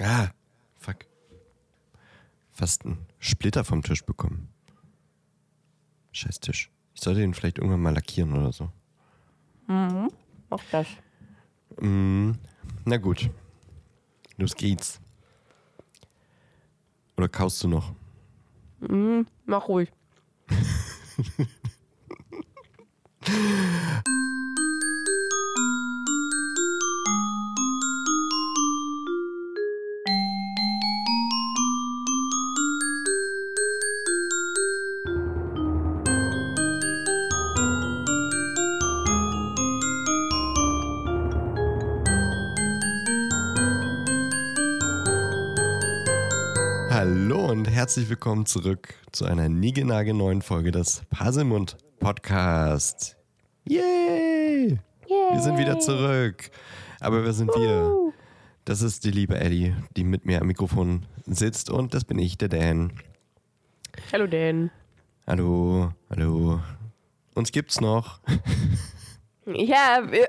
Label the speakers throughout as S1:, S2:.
S1: Ah, fuck. Fast einen Splitter vom Tisch bekommen. Scheiß Tisch. Ich sollte ihn vielleicht irgendwann mal lackieren oder so.
S2: Auch das.
S1: Mm, na gut. Los geht's. Oder kaust du noch?
S2: Mach ruhig.
S1: herzlich willkommen zurück zu einer niegelnagelneuen Folge des Puzzlemund Podcast. Yay! Wir sind wieder zurück. Aber wer sind wir? Das ist die liebe Ellie, die mit mir am Mikrofon sitzt und das bin ich, der Dan.
S2: Hallo Dan.
S1: Hallo, hallo. Uns gibt's noch.
S2: Ja, wir,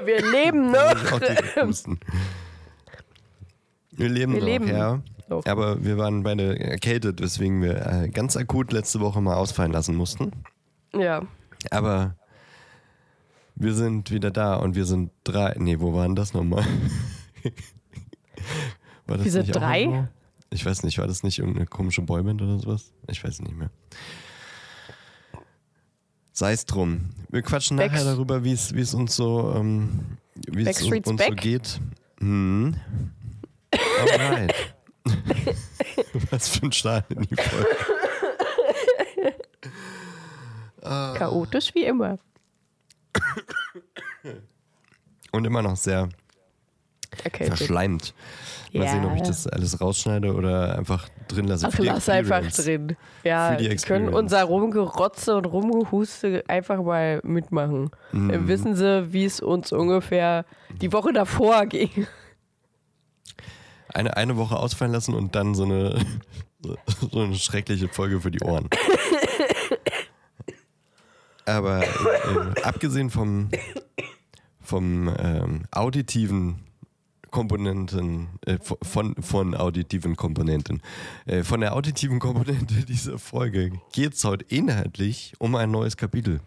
S2: wir leben noch.
S1: Wir leben
S2: Wir
S1: noch,
S2: leben
S1: ja.
S2: noch.
S1: Aber wir waren beide erkältet, weswegen wir äh, ganz akut letzte Woche mal ausfallen lassen mussten.
S2: Ja,
S1: Aber wir sind wieder da und wir sind drei. Nee, wo waren das nochmal? war das
S2: Wir sind drei?
S1: Ich weiß nicht, war das nicht irgendeine komische Boyband oder sowas? Ich weiß nicht mehr. Sei es drum. Wir quatschen
S2: Back-
S1: nachher darüber, wie es uns so, ähm, wie es uns so
S2: back? geht.
S1: geht. Hm. Alright. Was für ein Start in die Folge.
S2: chaotisch wie immer.
S1: Und immer noch sehr
S2: Erkältet.
S1: verschleimt. Mal
S2: Ja.
S1: sehen, ob ich das alles rausschneide oder einfach drin lasse.
S2: Ach, lass einfach drin. Ja, wir können unser Rumgerotze und Rumgehuste einfach mal mitmachen.
S1: Mhm.
S2: Dann wissen sie, wie es uns ungefähr die Woche davor ging.
S1: Eine, eine Woche ausfallen lassen und dann so eine, so eine schreckliche Folge für die Ohren. Aber äh, abgesehen vom, vom ähm, auditiven Komponenten, äh, von, von auditiven Komponenten, äh, von der auditiven Komponente dieser Folge geht es heute inhaltlich um ein neues Kapitel.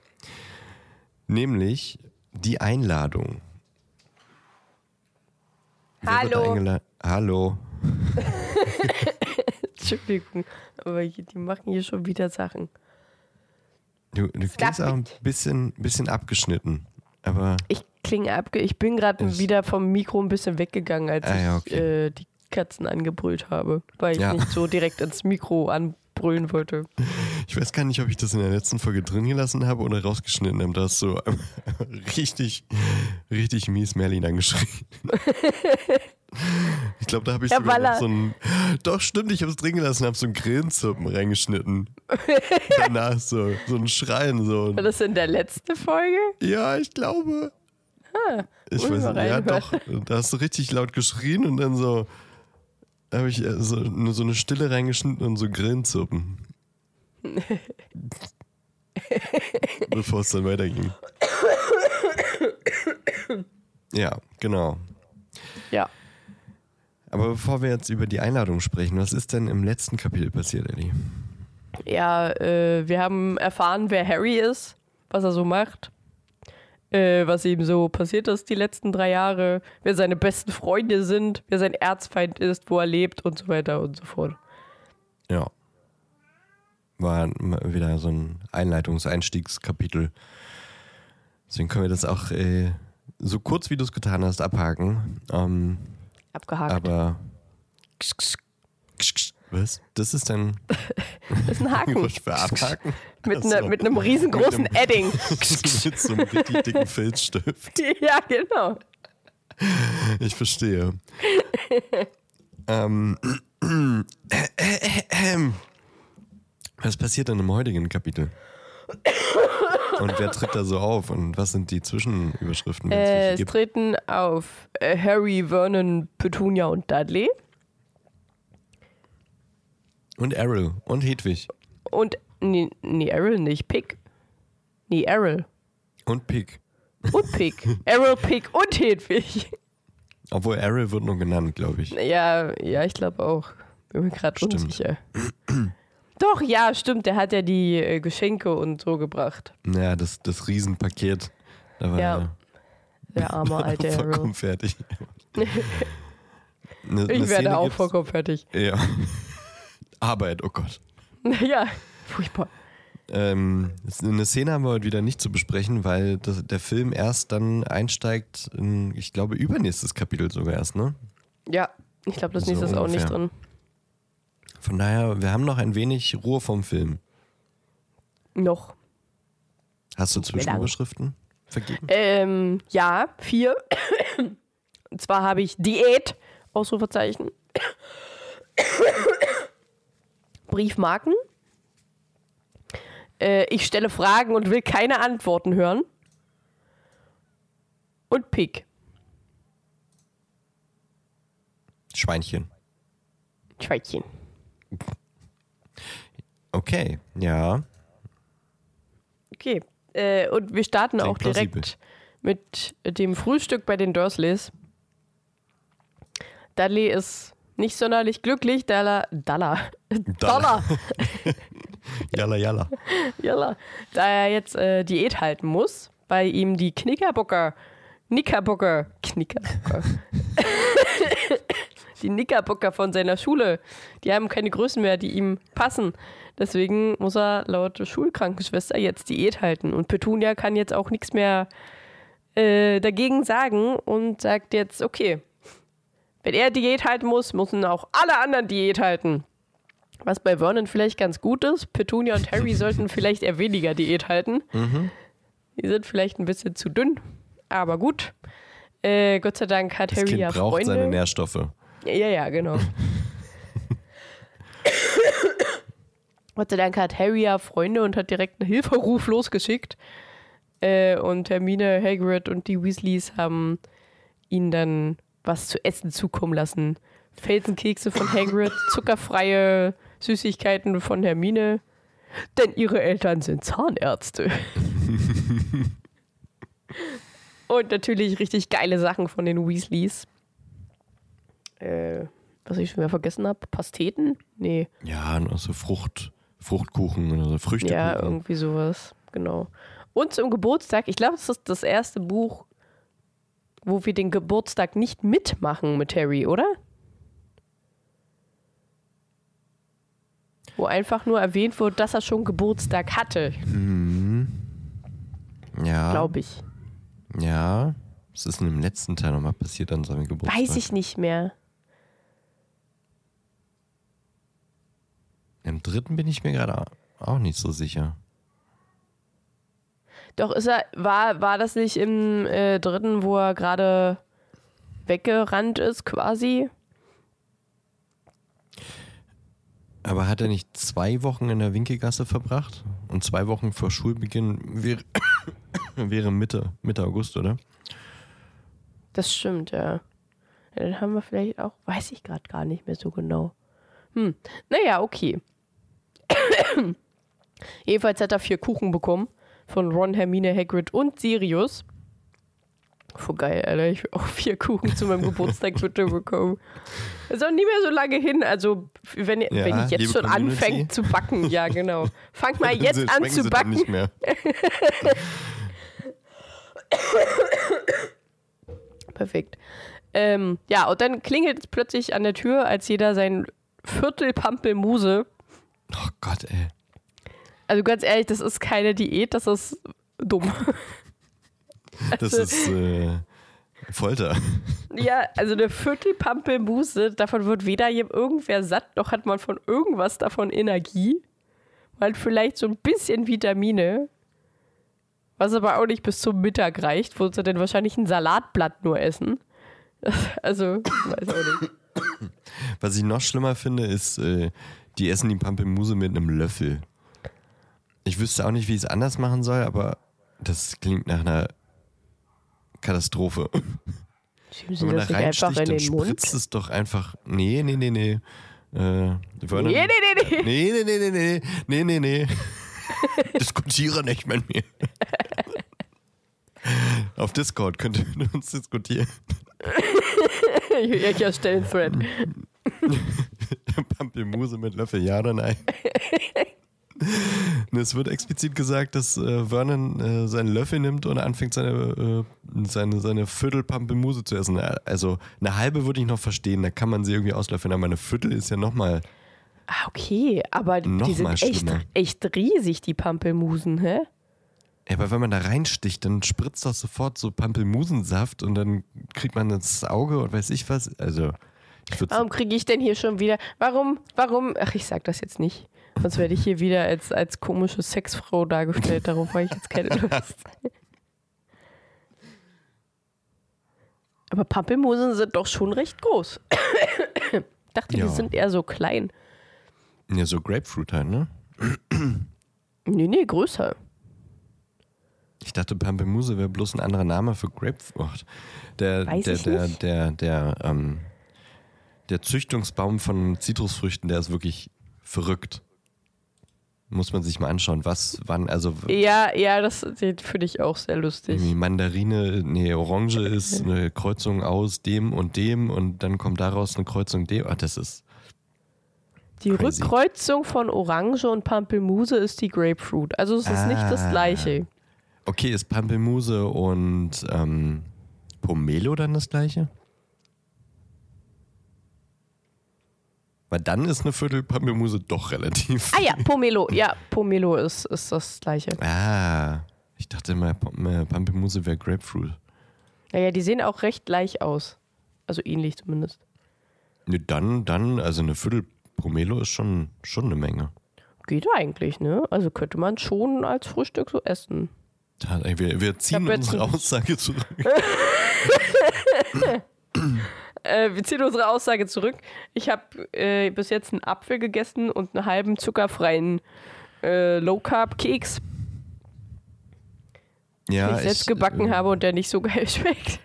S1: Nämlich die Einladung.
S2: Hallo.
S1: Hallo.
S2: Entschuldigung, aber hier, die machen hier schon wieder Sachen.
S1: Du, du klingst auch ein bisschen, bisschen abgeschnitten. Aber
S2: Ich klinge abge... Ich bin gerade wieder vom Mikro ein bisschen weggegangen, als
S1: Ah, ja,
S2: ich
S1: okay.
S2: äh, die Katzen angebrüllt habe, weil ich
S1: Ja.
S2: nicht so direkt ins Mikro anbrüllen wollte.
S1: ich weiß gar nicht, ob ich das in der letzten Folge drin gelassen habe oder rausgeschnitten habe. Da hast du richtig, richtig mies Merlin angeschrien. Ich glaube, da habe ich
S2: Ja,
S1: sogar noch so ein. Doch, stimmt, ich habe es drin gelassen, habe so ein Grillenzirpen reingeschnitten. Danach so, so ein Schreien. So.
S2: War das in der letzten Folge?
S1: Ja, ich glaube. ich
S2: muss
S1: weiß nicht, ja doch. Da hast du richtig laut geschrien und dann so habe ich äh, so, nur so eine Stille reingeschnitten und so Grillenzirpen. Bevor es dann weiterging. Ja, genau.
S2: Ja.
S1: Aber bevor wir jetzt über die Einladung sprechen, was ist denn im letzten Kapitel passiert, Ellie?
S2: Ja, äh, wir haben erfahren, wer Harry ist, was er so macht, äh, was ihm so passiert ist die letzten drei Jahre, wer seine besten Freunde sind, wer sein Erzfeind ist, wo er lebt und so weiter und so fort.
S1: Ja. War wieder so ein Einleitungs-Einstiegskapitel. Deswegen können wir das auch äh, so kurz, wie du es getan hast, abhaken. Ähm,
S2: Abgehakt.
S1: aber. Was? Das ist dann
S2: das ist ein Haken.
S1: Für Abhaken?
S2: Mit, ne, mit einem riesengroßen
S1: Mit einem-
S2: Edding.
S1: mit so einem richtig dicken Filzstift.
S2: ja, genau.
S1: Ich verstehe. ähm, was passiert denn im heutigen Kapitel? Und wer tritt da so auf? Und was sind die Zwischenüberschriften, es
S2: Äh, es
S1: gibt?
S2: treten auf äh, Harry, Vernon, Petunia und Dudley.
S1: Und Errol und Hedwig
S2: Und, nee, nee Errol nicht, Pick. Nee, Errol.
S1: und Pig.
S2: Und Pick. Errol, Pick und Hedwig.
S1: Obwohl Ariel wird nur genannt, glaube ich.
S2: Ja, ja, ich glaube auch. Bin mir gerade unsicher. Doch, ja, stimmt. Der hat ja die äh, Geschenke und so gebracht.
S1: Ja, das, das Riesenpaket. Da war
S2: Ja,
S1: er
S2: Der arme alte
S1: vollkommen fertig. Eine
S2: Ich
S1: Szene
S2: werde auch
S1: gibt's-
S2: vollkommen fertig.
S1: Ja. Arbeit, oh Gott.
S2: Ja, furchtbar.
S1: Ähm, eine Szene haben wir heute wieder nicht zu besprechen, weil das, der Film erst dann einsteigt in, ich glaube, übernächstes Kapitel sogar erst, ne?
S2: Ja, ich glaube, das
S1: So
S2: nächste ist auch nicht drin.
S1: Von daher, wir haben noch ein wenig Ruhe vom Film.
S2: Noch.
S1: Hast du. Zwischenüberschriften vergeben?
S2: Ähm, ja, vier. Und zwar habe ich Diät, Ausrufezeichen. Briefmarken. Äh, ich stelle Fragen und will keine Antworten hören. Und Pick.
S1: Schweinchen.
S2: Schweizchen.
S1: Okay, ja.
S2: Okay. Äh, und wir starten
S1: Klingt
S2: auch direkt
S1: plausibel.
S2: mit dem Frühstück bei den Dursleys. Dudley ist nicht sonderlich glücklich, da er, Dollar, Dollar,
S1: Jalla, jalla.
S2: Jalla, da er jetzt äh, Diät halten muss, weil ihm die Knickerbocker, Knickerbocker, Knickerbocker, die Knickerbocker von seiner Schule, die haben keine Größen mehr, die ihm passen. Deswegen muss er laut Schulkrankenschwester jetzt Diät halten. Und Petunia kann jetzt auch nichts mehr äh, dagegen sagen und sagt jetzt, okay, wenn er Diät halten muss, müssen auch alle anderen Diät halten. Was bei Vernon vielleicht ganz gut ist. Petunia und Harry sollten vielleicht eher weniger Diät halten. Die sind vielleicht ein bisschen zu dünn, aber gut. Äh, Gott sei Dank hat
S1: Das
S2: Harry
S1: Kind
S2: ja
S1: braucht
S2: Freunde.
S1: seine Nährstoffe.
S2: Ja, ja, genau. Gott sei Dank hat Harry ja Freunde und hat direkt einen Hilferuf losgeschickt. Äh, und Hermine, Hagrid und die Weasleys haben ihn dann was zu essen zukommen lassen. Felsenkekse von Hagrid, zuckerfreie Süßigkeiten von Hermine. Denn ihre Eltern sind Zahnärzte. und natürlich richtig geile Sachen von den Weasleys. Äh, was ich schon wieder vergessen habe, Pasteten? Nee,
S1: Ja, und auch so Frucht, Fruchtkuchen oder so Früchtekuchen.
S2: ja, irgendwie sowas, genau. Und zum Geburtstag, ich glaube, das ist das erste Buch, wo wir den Geburtstag nicht mitmachen mit Harry, oder? Wo einfach nur erwähnt wird, dass er schon Geburtstag hatte,
S1: ja,
S2: glaube ich.
S1: ja. Was ist denn im letzten Teil nochmal passiert an seinem Geburtstag?
S2: Weiß ich nicht mehr.
S1: Im dritten bin ich mir gerade auch nicht so sicher.
S2: Doch ist er, war, war das nicht im äh, dritten, wo er gerade weggerannt ist, quasi?
S1: Aber hat er nicht zwei Wochen in der Winkelgasse verbracht? Und zwei Wochen vor Schulbeginn wäre, wäre Mitte, Mitte August, oder?
S2: Das stimmt, ja. ja dann haben wir vielleicht auch, weiß ich gerade gar nicht mehr so genau. Hm, naja, okay. Jedenfalls hat er vier Kuchen bekommen von Ron, Hermine, Hagrid und Sirius. Voll geil, Alter. Ich will auch vier Kuchen zu meinem Geburtstag bitte bekommen. Ist auch nie mehr so lange hin. Also, wenn,
S1: Ja,
S2: wenn ich jetzt schon
S1: Community.
S2: anfängt zu backen, ja, genau. Fangt mal jetzt
S1: Sie-
S2: an zu backen.
S1: Nicht mehr.
S2: Perfekt. Ähm, ja, und dann klingelt es plötzlich an der Tür, als jeder sein Viertel Pampelmuse.
S1: Oh Gott, ey.
S2: Also ganz ehrlich, das ist keine Diät, das ist dumm.
S1: Das
S2: Also-
S1: ist äh, Folter.
S2: Ja, also eine Viertel Pampelmuse, davon wird weder irgendwer satt, noch hat man von irgendwas davon Energie. Weil vielleicht so ein bisschen Vitamine, was aber auch nicht bis zum Mittag reicht, wo sie dann wahrscheinlich ein Salatblatt nur essen. Also, weiß auch nicht.
S1: Was ich noch schlimmer finde, ist, äh, die essen die Pampelmuse mit einem Löffel. Ich wüsste auch nicht, wie ich es anders machen soll, aber das klingt nach einer Katastrophe.
S2: Schieben
S1: Wenn
S2: sie
S1: man da
S2: das nicht einfach in
S1: dann
S2: den Mund?
S1: spritzt es doch einfach. Nee, nee, nee, nee. Äh, Vernon-
S2: Nee, nee, nee, nee.
S1: Nee, nee, nee, nee, nee, nee, nee, nee. Diskutiere nicht mit mir. Auf Discord könnt ihr mit uns diskutieren.
S2: ich erstelle einen Thread.
S1: Pampelmuse mit Löffel, ja oder nein? Es wird explizit gesagt, dass äh, Vernon äh, seinen Löffel nimmt und anfängt, seine, äh, seine, seine Viertel Pampelmuse zu essen. Also eine halbe würde ich noch verstehen, da kann man sie irgendwie auslöffeln, aber eine Viertel ist ja nochmal.
S2: Ah, okay, aber
S1: Noch
S2: die sind echt, echt riesig, die Pampelmusen, hä?
S1: Ja, aber wenn man da reinsticht, dann spritzt das sofort so Pampelmusensaft und dann kriegt man das Auge und weiß ich was. Also,
S2: Warum kriege ich denn hier schon wieder. Warum, warum. Ach, ich sag das jetzt nicht. Sonst werde ich hier wieder als, als komische Sexfrau dargestellt. Darauf habe ich jetzt keine Lust. Aber Pampelmusen sind doch schon recht groß. Ich dachte,
S1: Ja.
S2: die sind eher so klein.
S1: ja, so Grapefruit halt, ne?
S2: Nee, nee, größer.
S1: Ich dachte, Pampelmuse wäre bloß ein anderer Name für Grapefruit. Der,
S2: Weiß
S1: der,
S2: ich
S1: der,
S2: nicht.
S1: der, der, ähm, der Züchtungsbaum von Zitrusfrüchten, der ist wirklich verrückt. Muss man sich mal anschauen, was, wann, also
S2: Ja, ja, das finde ich auch sehr lustig.
S1: Mandarine, nee, Orange ist eine Kreuzung aus dem und dem und dann kommt daraus eine Kreuzung dem. Ah, das ist,
S2: Die
S1: Crazy.
S2: Rückkreuzung von Orange und Pampelmuse ist die Grapefruit. Also es ist nicht das
S1: Ah.
S2: gleiche.
S1: okay, ist Pampelmuse und ähm, Pomelo dann das gleiche? Weil dann ist eine Viertel Pampelmuse doch relativ.
S2: Ah ja, Pomelo. Ja, Pomelo ist, ist das gleiche.
S1: Ah, ich dachte immer, Pom- äh, Pampelmuse wäre Grapefruit.
S2: Ja, ja, die sehen auch recht gleich aus. Also ähnlich zumindest.
S1: Ne, dann, dann, also eine Viertel Pomelo ist schon, schon eine Menge.
S2: Geht eigentlich, ne? Also könnte man schon als Frühstück so essen.
S1: Wir, wir ziehen unsere Aussage zurück.
S2: Äh, wir ziehen unsere Aussage zurück. Ich habe äh, bis jetzt einen Apfel gegessen und einen halben zuckerfreien äh, Low-Carb-Keks,
S1: Ja,
S2: den ich selbst gebacken
S1: äh,
S2: habe und der nicht so geil schmeckt.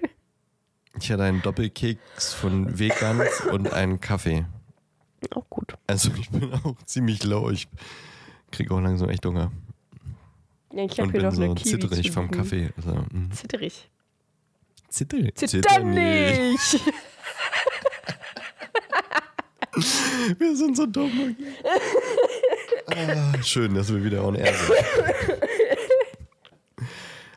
S1: Ich hatte einen Doppelkeks von Vegans und einen Kaffee.
S2: Auch gut.
S1: Also ich bin auch ziemlich low. Ich kriege auch langsam echt Hunger.
S2: Ja, ich habe hier noch eine
S1: so
S2: Kiwi
S1: zitterig vom Kaffee. Also, mm.
S2: Zitterig.
S1: Zitterig.
S2: Zitternig!
S1: Wir sind so dumm. ah, schön, dass wir wieder on air sind.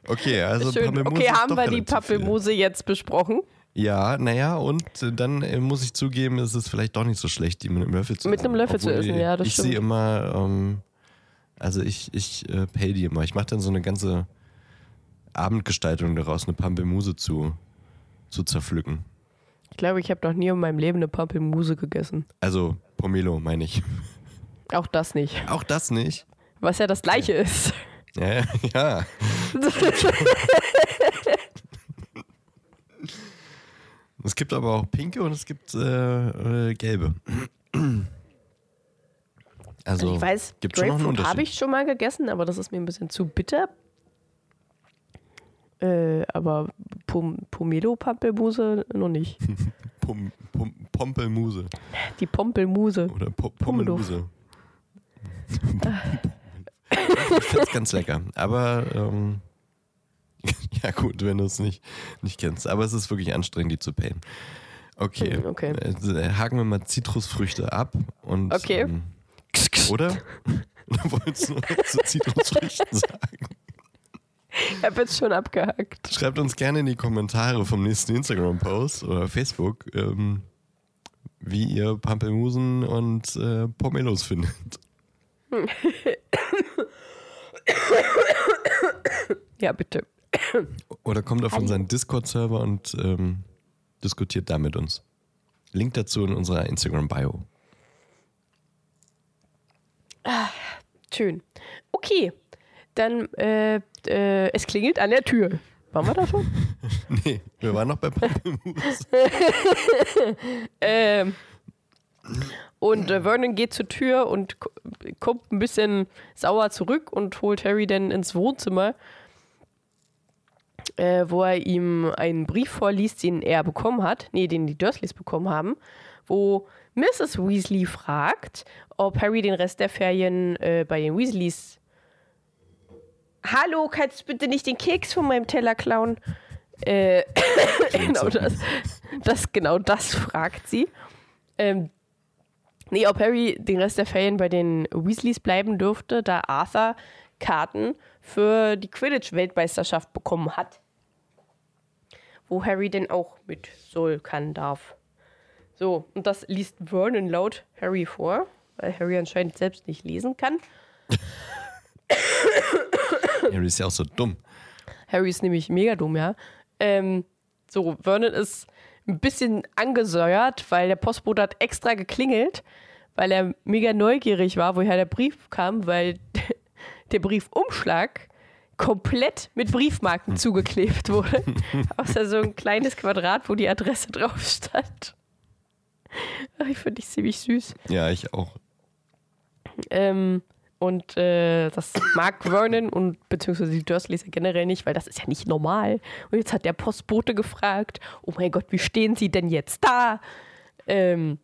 S1: Okay, also
S2: Schön. Okay, haben wir die. Pampelmuse jetzt besprochen?
S1: Ja, naja, und dann äh, muss ich zugeben, ist es vielleicht doch nicht so schlecht, die mit einem Löffel zu
S2: Mit
S1: essen.
S2: einem Löffel zu essen, ja, das
S1: Ich
S2: stimmt.
S1: sehe immer, ähm, also ich, ich äh, pay die immer. Ich mache dann so eine ganze Abendgestaltung daraus, eine Pampelmuse zu, zu zerpflücken.
S2: Ich glaube, ich habe noch nie in meinem Leben eine Pampelmuse gegessen.
S1: Also Pomelo, meine ich.
S2: Auch das nicht.
S1: Auch das nicht.
S2: Was ja das gleiche ist.
S1: Ja, ja, ja. Es gibt aber auch pinke und es gibt äh, äh, gelbe. Also,
S2: Also ich weiß,
S1: gibt schon noch einen Unterschied.
S2: habe ich schon mal gegessen, aber das ist mir ein bisschen zu bitter. Äh, aber Pom Pomelo-Pampelmuse noch nicht.
S1: Pum, Pum, Pompelmuse
S2: Die Pompelmuse.
S1: oder po
S2: Pomelo.
S1: Pommeluse. ich finde es ganz lecker. Aber ähm, ja gut, wenn du es nicht, nicht kennst. Aber es ist wirklich anstrengend, die zu payen. Okay.
S2: Hm, okay.
S1: Äh, haken wir mal Zitrusfrüchte ab und
S2: Okay.
S1: ähm, oder? Oder wolltest du noch was zu Zitrusfrüchten sagen?
S2: Ich habe jetzt schon abgehakt.
S1: Schreibt uns gerne in die Kommentare vom nächsten Instagram-Post oder Facebook, ähm, wie ihr Pampelmusen und äh, Pomelos findet.
S2: Ja, bitte.
S1: Oder kommt auf unseren Discord-Server und ähm, diskutiert da mit uns. Link dazu in unserer Instagram-Bio.
S2: Schön. Okay, dann äh, äh, es klingelt an der Tür. Waren wir da schon?
S1: Nee, wir waren noch bei Pampelmus.
S2: ähm, und äh, Vernon geht zur Tür und ko- kommt ein bisschen sauer zurück und holt Harry dann ins Wohnzimmer, äh, wo er ihm einen Brief vorliest, den er bekommen hat, nee, den die Dursleys bekommen haben, wo Mrs. Weasley fragt, ob Harry den Rest der Ferien äh, bei den Weasleys. Hallo, kannst du bitte nicht den Keks von meinem Teller klauen? Äh, genau das, das, genau das fragt sie. Ähm, nee, ob Harry den Rest der Ferien bei den Weasleys bleiben dürfte, da Arthur Karten für die Quidditch-Weltmeisterschaft bekommen hat. Wo Harry denn auch mit soll, kann, darf. So, und das liest Vernon laut Harry vor, weil Harry anscheinend selbst nicht lesen kann.
S1: Harry ist ja auch so dumm.
S2: Harry ist nämlich mega dumm, ja. Ähm, so, Vernon ist ein bisschen angesäuert, weil der Postbote hat extra geklingelt, weil er mega neugierig war, woher der Brief kam, weil der Briefumschlag komplett mit Briefmarken zugeklebt wurde. Außer so ein kleines Quadrat, wo die Adresse drauf stand. Ich finde ich ziemlich süß.
S1: Ja, ich auch.
S2: Ähm, und äh, das mag Vernon und beziehungsweise die Dursleys generell nicht, weil das ist ja nicht normal. Und jetzt hat der Postbote gefragt, oh mein Gott, wie stehen sie denn jetzt da? Ähm,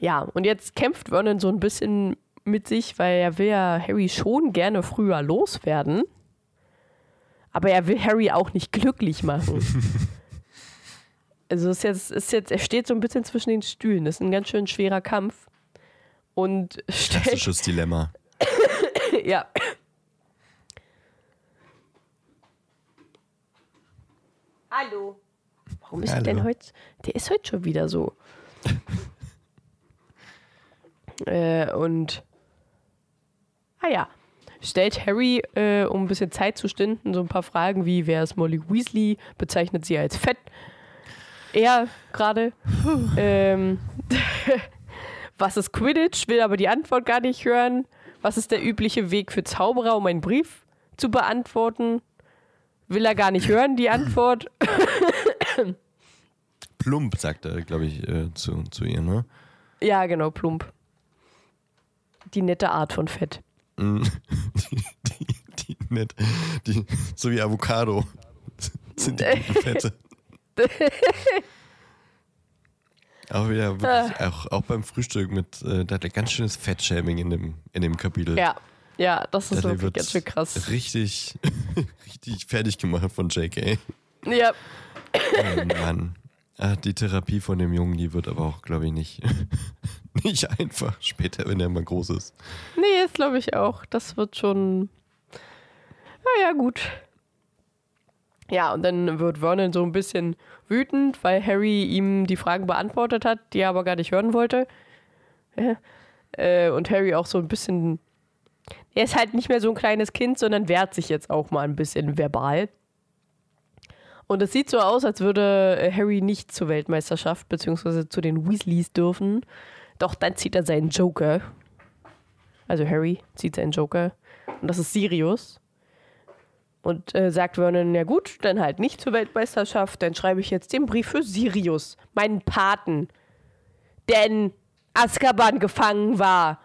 S2: ja, und jetzt kämpft Vernon so ein bisschen mit sich, weil er will ja Harry schon gerne früher loswerden. Aber er will Harry auch nicht glücklich machen. also ist jetzt, ist jetzt, er steht so ein bisschen zwischen den Stühlen. Das ist ein ganz schön schwerer Kampf. Und stellt,
S1: Klassisches Dilemma.
S2: ja. Hallo. Warum ist er denn heute? Der ist heute schon wieder so. äh, und. Ah ja. Stellt Harry, äh, um ein bisschen Zeit zu stinden, so ein paar Fragen wie: Wer ist Molly Weasley? Bezeichnet sie als fett. Er gerade. ähm, was ist Quidditch? Will aber die Antwort gar nicht hören. Was ist der übliche Weg für Zauberer, um einen Brief zu beantworten? Will er gar nicht hören, die Antwort.
S1: Plump, sagt er, glaube ich, äh, zu, zu ihr, ne?
S2: Ja, genau, plump. Die nette Art von Fett.
S1: Mm. Die, die, die, nett, die, so wie Avocado sind die guten Fette. Auch wieder wirklich, auch, auch beim Frühstück mit, äh, da hat er ganz schönes Fettshaming in dem, in dem Kapitel.
S2: Ja, ja, das ist
S1: Dudley
S2: wirklich ganz schön krass.
S1: Richtig, richtig fertig gemacht von JK.
S2: Ja,
S1: Oh Mann. Ah, die Therapie von dem Jungen, die wird aber auch, glaube ich, nicht, nicht einfach später, wenn er mal groß ist.
S2: nee, das glaube ich auch. Das wird schon. Naja, gut. Ja, und dann wird Vernon so ein bisschen wütend, weil Harry ihm die Fragen beantwortet hat, die er aber gar nicht hören wollte. Äh, und Harry auch so ein bisschen. Er ist halt nicht mehr so ein kleines Kind, sondern wehrt sich jetzt auch mal ein bisschen verbal. Und es sieht so aus, als würde Harry nicht zur Weltmeisterschaft beziehungsweise zu den Weasleys dürfen. Doch dann zieht er seinen Joker. Also Harry zieht seinen Joker. Und das ist Sirius. Und äh, sagt Vernon, ja gut, dann halt nicht zur Weltmeisterschaft. Dann schreibe ich jetzt den Brief für Sirius, meinen Paten. Denn Azkaban gefangen war.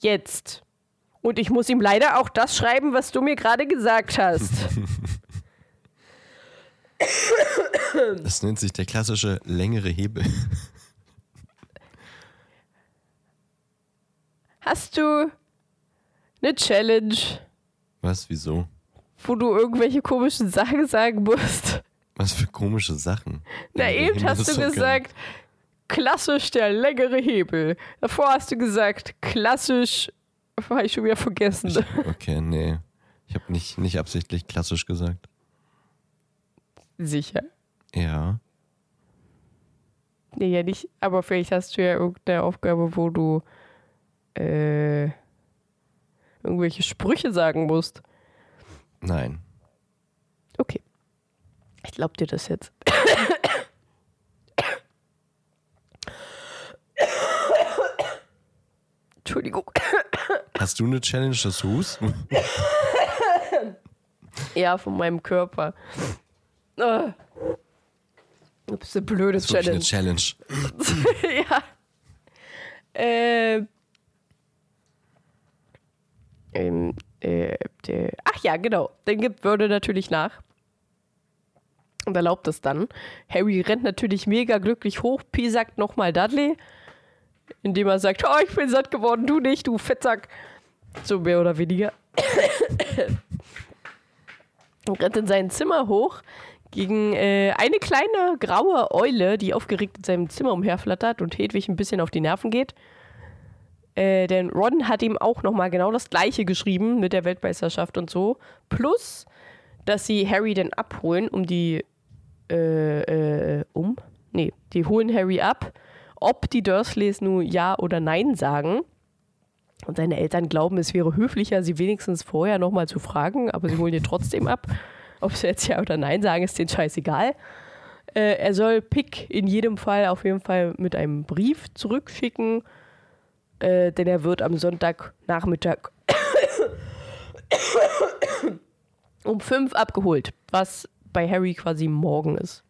S2: Jetzt. Und ich muss ihm leider auch das schreiben, was du mir gerade gesagt hast.
S1: Das nennt sich der klassische längere Hebel.
S2: Hast du eine Challenge,
S1: Was, wieso?
S2: Wo du irgendwelche komischen Sachen sagen musst?
S1: Was für komische Sachen.
S2: Na,
S1: Längere
S2: eben hast du gesagt, klassisch der längere Hebel. Davor hast du gesagt, klassisch. Habe ich schon wieder vergessen.
S1: Ich, okay, nee. Ich habe nicht, nicht absichtlich klassisch gesagt.
S2: Sicher.
S1: Ja.
S2: Nee, ja nicht. Aber vielleicht hast du ja irgendeine Aufgabe, wo du äh, irgendwelche Sprüche sagen musst.
S1: Nein.
S2: Okay. Ich glaub dir das jetzt. Entschuldigung.
S1: Hast du eine Challenge des Hus?
S2: Ja, von meinem Körper. Ah. Das ist eine blöde
S1: Das ist wirklich eine
S2: Challenge.
S1: Challenge.
S2: ja. Äh, ähm, äh, äh, ach ja, genau. Dann gibt Würde natürlich nach. Und erlaubt es dann. Harry rennt natürlich mega glücklich hoch. Pi sagt nochmal Dudley. Indem er sagt, oh, ich bin satt geworden, du nicht, du Fettsack. So mehr oder weniger. und rennt in sein Zimmer hoch gegen äh, eine kleine graue Eule, die aufgeregt in seinem Zimmer umherflattert und Hedwig ein bisschen auf die Nerven geht. Äh, denn Ron hat ihm auch nochmal genau das gleiche geschrieben mit der Weltmeisterschaft und so. Plus, dass sie Harry dann abholen, um die. Äh, äh, um? Nee, die holen Harry ab. Ob die Dursleys nun Ja oder Nein sagen. Und seine Eltern glauben, es wäre höflicher, sie wenigstens vorher nochmal zu fragen, aber sie holen ihn trotzdem ab. Ob sie jetzt Ja oder Nein sagen, ist denen scheißegal. Äh, er soll Pick in jedem Fall auf jeden Fall mit einem Brief zurückschicken, äh, denn er wird am Sonntagnachmittag um fünf abgeholt, was bei Harry quasi morgen ist.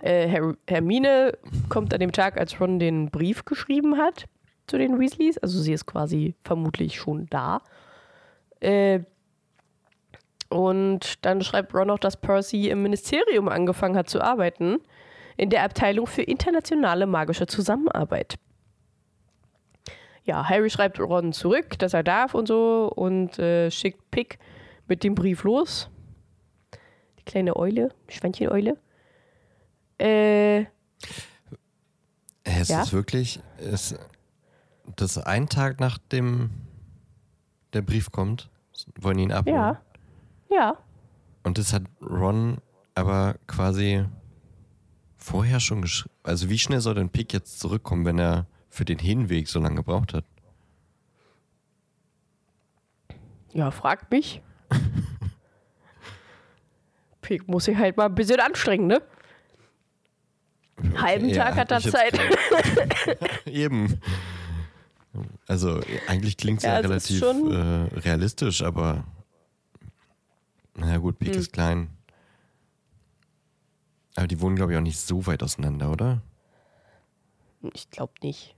S2: Äh, Her Hermine kommt an dem Tag, als Ron den Brief geschrieben hat zu den Weasleys. Also sie ist quasi vermutlich schon da. Äh, und dann schreibt Ron auch, dass Percy im Ministerium angefangen hat zu arbeiten, in der Abteilung für internationale magische Zusammenarbeit. Ja, Harry schreibt Ron zurück, dass er darf und so und äh, schickt Pick mit dem Brief los. Die kleine Eule, Schweincheneule. Äh,
S1: Es
S2: Ja?
S1: ist wirklich, ist das ein Tag nachdem der Brief kommt, wollen ihn abholen.
S2: ja. Ja.
S1: Und das hat Ron aber quasi vorher schon geschrieben. Also wie schnell soll denn Pick jetzt zurückkommen, wenn er für den Hinweg so lange gebraucht hat?
S2: Ja, fragt mich. Pick muss sich halt mal ein bisschen anstrengen, ne? Halben
S1: Ja,
S2: Tag hat er Zeit.
S1: Eben. Also eigentlich klingt es ja,
S2: Ja,
S1: relativ äh, realistisch, aber naja gut, Pick
S2: Hm.
S1: ist klein. Aber die wohnen, glaube ich, auch nicht so weit auseinander, oder?
S2: Ich glaube nicht.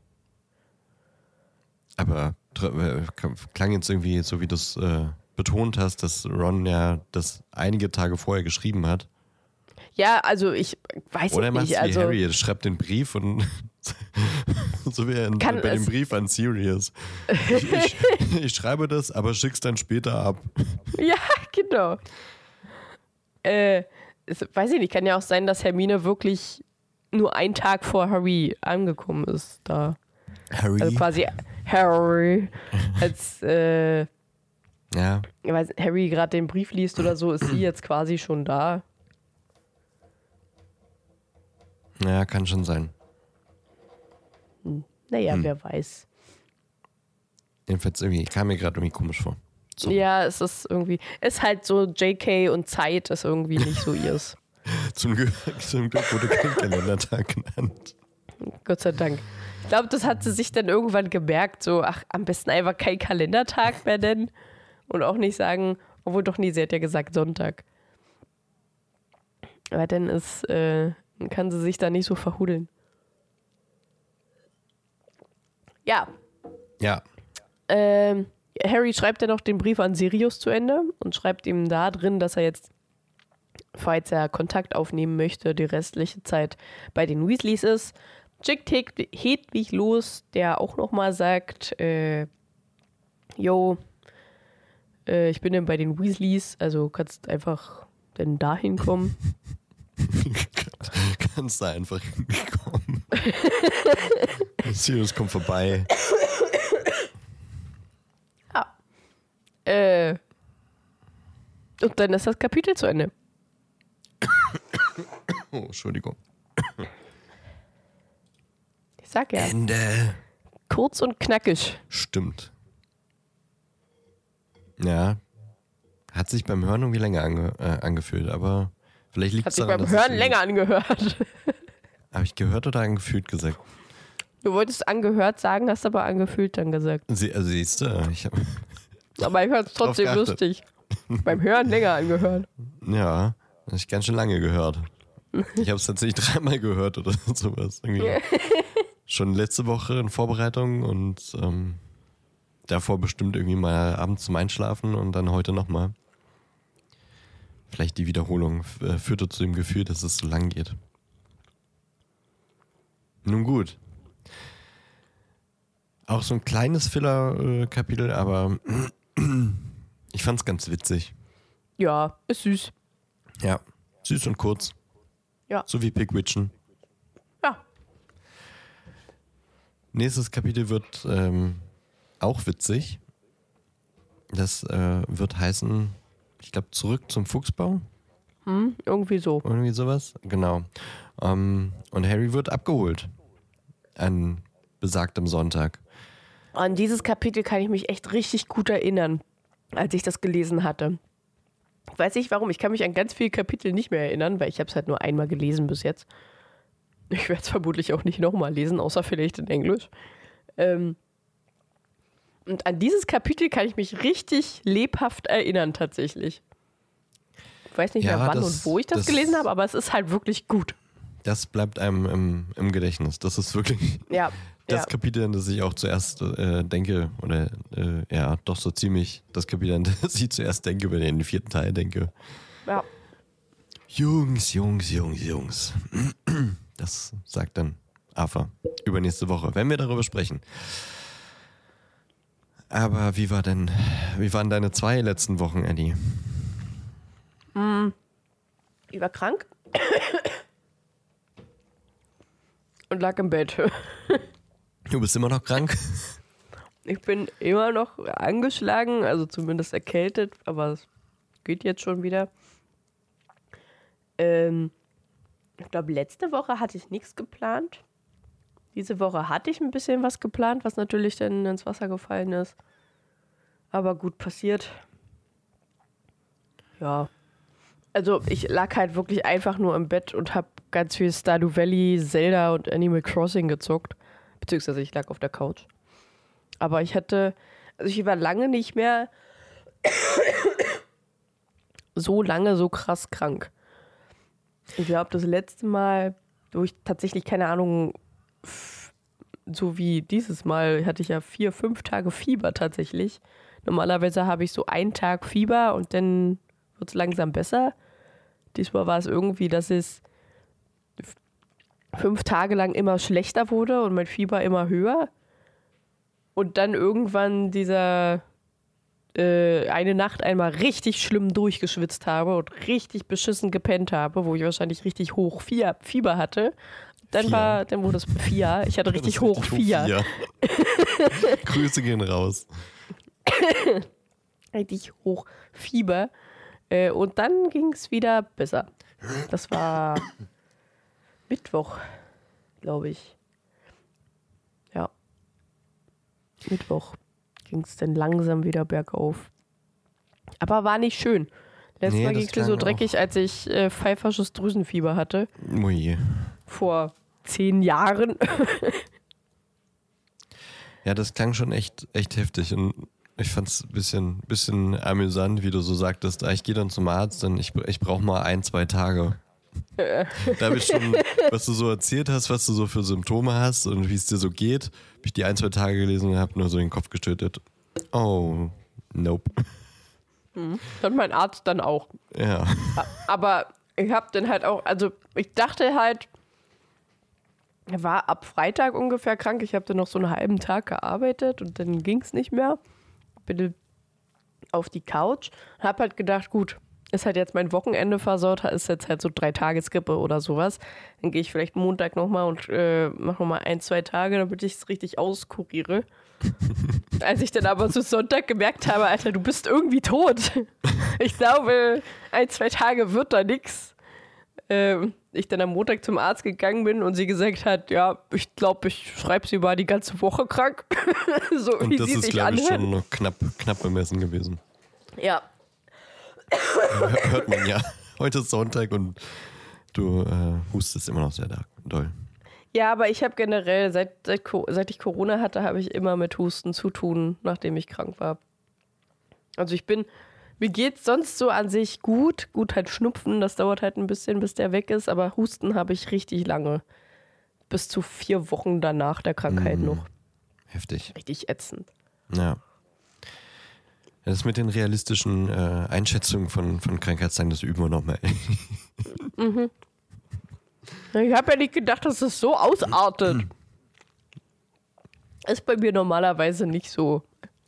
S1: Aber äh, klang jetzt irgendwie, so wie du es äh, betont hast, dass Ron ja das einige Tage vorher geschrieben hat.
S2: Ja, also ich weiß
S1: Oder
S2: nicht.
S1: wie
S2: Also,
S1: Harry, schreibt den Brief und so wie er in, bei dem Brief an Sirius. Ich, ich, ich schreibe das, aber schick's dann später ab.
S2: ja, genau. Äh, es, weiß ich nicht, kann ja auch sein, dass Hermine wirklich nur einen Tag vor Harry angekommen ist. Da.
S1: Harry?
S2: Also quasi Harry, als äh,
S1: ja,
S2: weil Harry gerade den Brief liest oder so, ist sie jetzt quasi schon da.
S1: ja, kann schon sein.
S2: Naja,
S1: Hm.
S2: wer weiß.
S1: Jedenfalls irgendwie, kam mir gerade irgendwie komisch vor. So.
S2: Ja, es ist irgendwie, ist halt so JK und Zeit ist irgendwie nicht so ihrs.
S1: Zum, Glück, zum Glück wurde kein Kalendertag genannt.
S2: Gott sei Dank. Ich glaube, das hat sie sich dann irgendwann gemerkt, so, ach, am besten einfach kein Kalendertag mehr nennen und auch nicht sagen, obwohl doch nie, sie hat ja gesagt Sonntag. Aber dann ist, äh, dann kann sie sich da nicht so verhudeln. Ja,
S1: Ja,
S2: ähm, Harry schreibt dann noch den Brief an Sirius zu Ende und schreibt ihm da drin, dass er jetzt, falls er Kontakt aufnehmen möchte, die restliche Zeit bei den Weasleys ist. Schickt Hed- Hedwig los, der auch nochmal sagt, äh, yo, äh, ich bin dann bei den Weasleys, also kannst einfach dann dahin kommen.
S1: kannst da einfach hinkommen. Sirius kommt vorbei.
S2: Äh, und dann ist das Kapitel zu Ende.
S1: Oh, Entschuldigung.
S2: Ich sag ja,
S1: Ende.
S2: kurz und knackig.
S1: Stimmt. Ja. Hat sich beim Hören irgendwie länger ange äh, angefühlt, aber vielleicht liegt
S2: Hat
S1: es
S2: sich
S1: daran,
S2: beim
S1: dass ich
S2: Hören länger angehört.
S1: Habe ich gehört oder angefühlt gesagt?
S2: Du wolltest angehört sagen, hast aber angefühlt dann gesagt.
S1: Sie, also siehst du, ich
S2: Aber ich fand es trotzdem lustig. Beim Hören länger angehört.
S1: ja, habe ich ganz schön lange gehört. Ich habe es tatsächlich dreimal gehört oder sowas. Irgendwie. Schon letzte Woche in Vorbereitung und ähm, davor bestimmt irgendwie mal abends zum Einschlafen und dann heute nochmal. Vielleicht die Wiederholung äh, führte zu dem Gefühl, dass es so lang geht. Nun gut. Auch so ein kleines Filler-Kapitel, aber ich fand es ganz witzig.
S2: Ja, ist süß.
S1: Ja, süß und kurz.
S2: Ja.
S1: So wie Pigwitchen.
S2: Ja.
S1: Nächstes Kapitel wird ähm, auch witzig. Das äh, wird heißen, ich glaube, zurück zum Fuchsbau.
S2: Hm, irgendwie so.
S1: Irgendwie sowas. Genau. Ähm, und Harry wird abgeholt. An besagtem Sonntag.
S2: An dieses Kapitel kann ich mich echt richtig gut erinnern, als ich das gelesen hatte. Weiß nicht warum, ich kann mich an ganz viele Kapitel nicht mehr erinnern, weil ich habe es halt nur einmal gelesen bis jetzt. Ich werde es vermutlich auch nicht nochmal lesen, außer vielleicht in Englisch. Ähm und an dieses Kapitel kann ich mich richtig lebhaft erinnern, tatsächlich. Ich weiß nicht
S1: Ja,
S2: mehr wann
S1: das-
S2: und wo ich das,
S1: das-
S2: gelesen habe, aber es ist halt wirklich gut.
S1: Das bleibt einem im, im Gedächtnis. Das ist wirklich
S2: Ja.
S1: das
S2: ja.
S1: Kapitel, an das ich auch zuerst äh, denke. Oder äh, ja, doch so ziemlich das Kapitel, an das ich zuerst denke, wenn ich den vierten Teil denke.
S2: ja.
S1: Jungs, Jungs, Jungs, Jungs. Das sagt dann Arthur übernächste Woche, wenn wir darüber sprechen. Aber wie war denn, wie waren deine zwei letzten Wochen, Eddie?
S2: Ich war krank. Und lag im Bett.
S1: Du bist immer noch krank?
S2: Ich bin immer noch angeschlagen, also zumindest erkältet, aber es geht jetzt schon wieder. Ähm, ich glaube, letzte Woche hatte ich nichts geplant. Diese Woche hatte ich ein bisschen was geplant, was natürlich dann ins Wasser gefallen ist. Aber gut passiert. Ja. Also ich lag halt wirklich einfach nur im Bett und habe ganz viel Stardew Valley, Zelda und Animal Crossing gezockt. Beziehungsweise ich lag auf der Couch. Aber ich hatte, also ich war lange nicht mehr so lange so krass krank. Ich glaube, das letzte Mal, wo ich tatsächlich, keine Ahnung, so wie dieses Mal, hatte ich ja vier, fünf Tage Fieber tatsächlich. Normalerweise habe ich so einen Tag Fieber und dann wird es langsam besser. Diesmal war es irgendwie, dass es fünf Tage lang immer schlechter wurde und mein Fieber immer höher. Und dann irgendwann dieser äh, eine Nacht einmal richtig schlimm durchgeschwitzt habe und richtig beschissen gepennt habe, wo ich wahrscheinlich richtig hoch Fie- Fieber hatte. Dann
S1: Vier.
S2: war, dann wurde es vier. Ich hatte richtig hoch vier.
S1: vier. Grüße gehen raus.
S2: Richtig hoch Fieber. Äh, und dann ging es wieder besser. Das war Mittwoch, glaube ich. Ja. Mittwoch ging es dann langsam wieder bergauf. Aber war nicht schön. Letztes
S1: Nee,
S2: Mal ging es mir so dreckig, als ich äh, pfeifersches Drüsenfieber hatte.
S1: Ui.
S2: Vor zehn Jahren.
S1: Ja, das klang schon echt, echt heftig und ich fand es ein bisschen, bisschen amüsant, wie du so sagtest, ich gehe dann zum Arzt, denn ich, ich brauche mal ein, zwei Tage. da habe ich schon, was du so erzählt hast, was du so für Symptome hast und wie es dir so geht, habe ich die ein, zwei Tage gelesen und habe nur so den Kopf geschüttelt. Oh, nope.
S2: Hat mein Arzt dann auch.
S1: Ja.
S2: Aber ich habe dann halt auch, also ich dachte halt, er war ab Freitag ungefähr krank. Ich habe dann noch so einen halben Tag gearbeitet und dann ging es nicht mehr. Bin auf die Couch und habe halt gedacht, gut, ist halt jetzt mein Wochenende versaut, ist jetzt halt so drei Tage Skippe oder sowas. Dann gehe ich vielleicht Montag nochmal und äh, mache nochmal ein, zwei Tage, damit ich es richtig auskuriere. Als ich dann aber so Sonntag gemerkt habe, Alter, du bist irgendwie tot. Ich glaube, ein, zwei Tage wird da nix. Ähm, ich dann am Montag zum Arzt gegangen bin und sie gesagt hat, ja, ich glaube, ich schreibe sie mal die ganze Woche krank. so wie
S1: Und das
S2: sie
S1: ist, glaube ich, schon noch knapp, knapp bemessen gewesen.
S2: Ja,
S1: Hört man ja. Heute ist Sonntag und du äh, hustest immer noch sehr doll.
S2: Ja, aber ich habe generell, seit, seit, seit ich Corona hatte, habe ich immer mit Husten zu tun, nachdem ich krank war. Also ich bin, mir geht's sonst so an sich gut. Gut halt Schnupfen, das dauert halt ein bisschen, bis der weg ist, aber Husten habe ich richtig lange. Bis zu vier Wochen danach der Krankheit noch.
S1: Heftig.
S2: Richtig ätzend.
S1: Ja. Das mit den realistischen äh, Einschätzungen von, von Krankheitstagen, das üben wir nochmal.
S2: Ich habe ja nicht gedacht, dass es so ausartet. Ist bei mir normalerweise nicht so.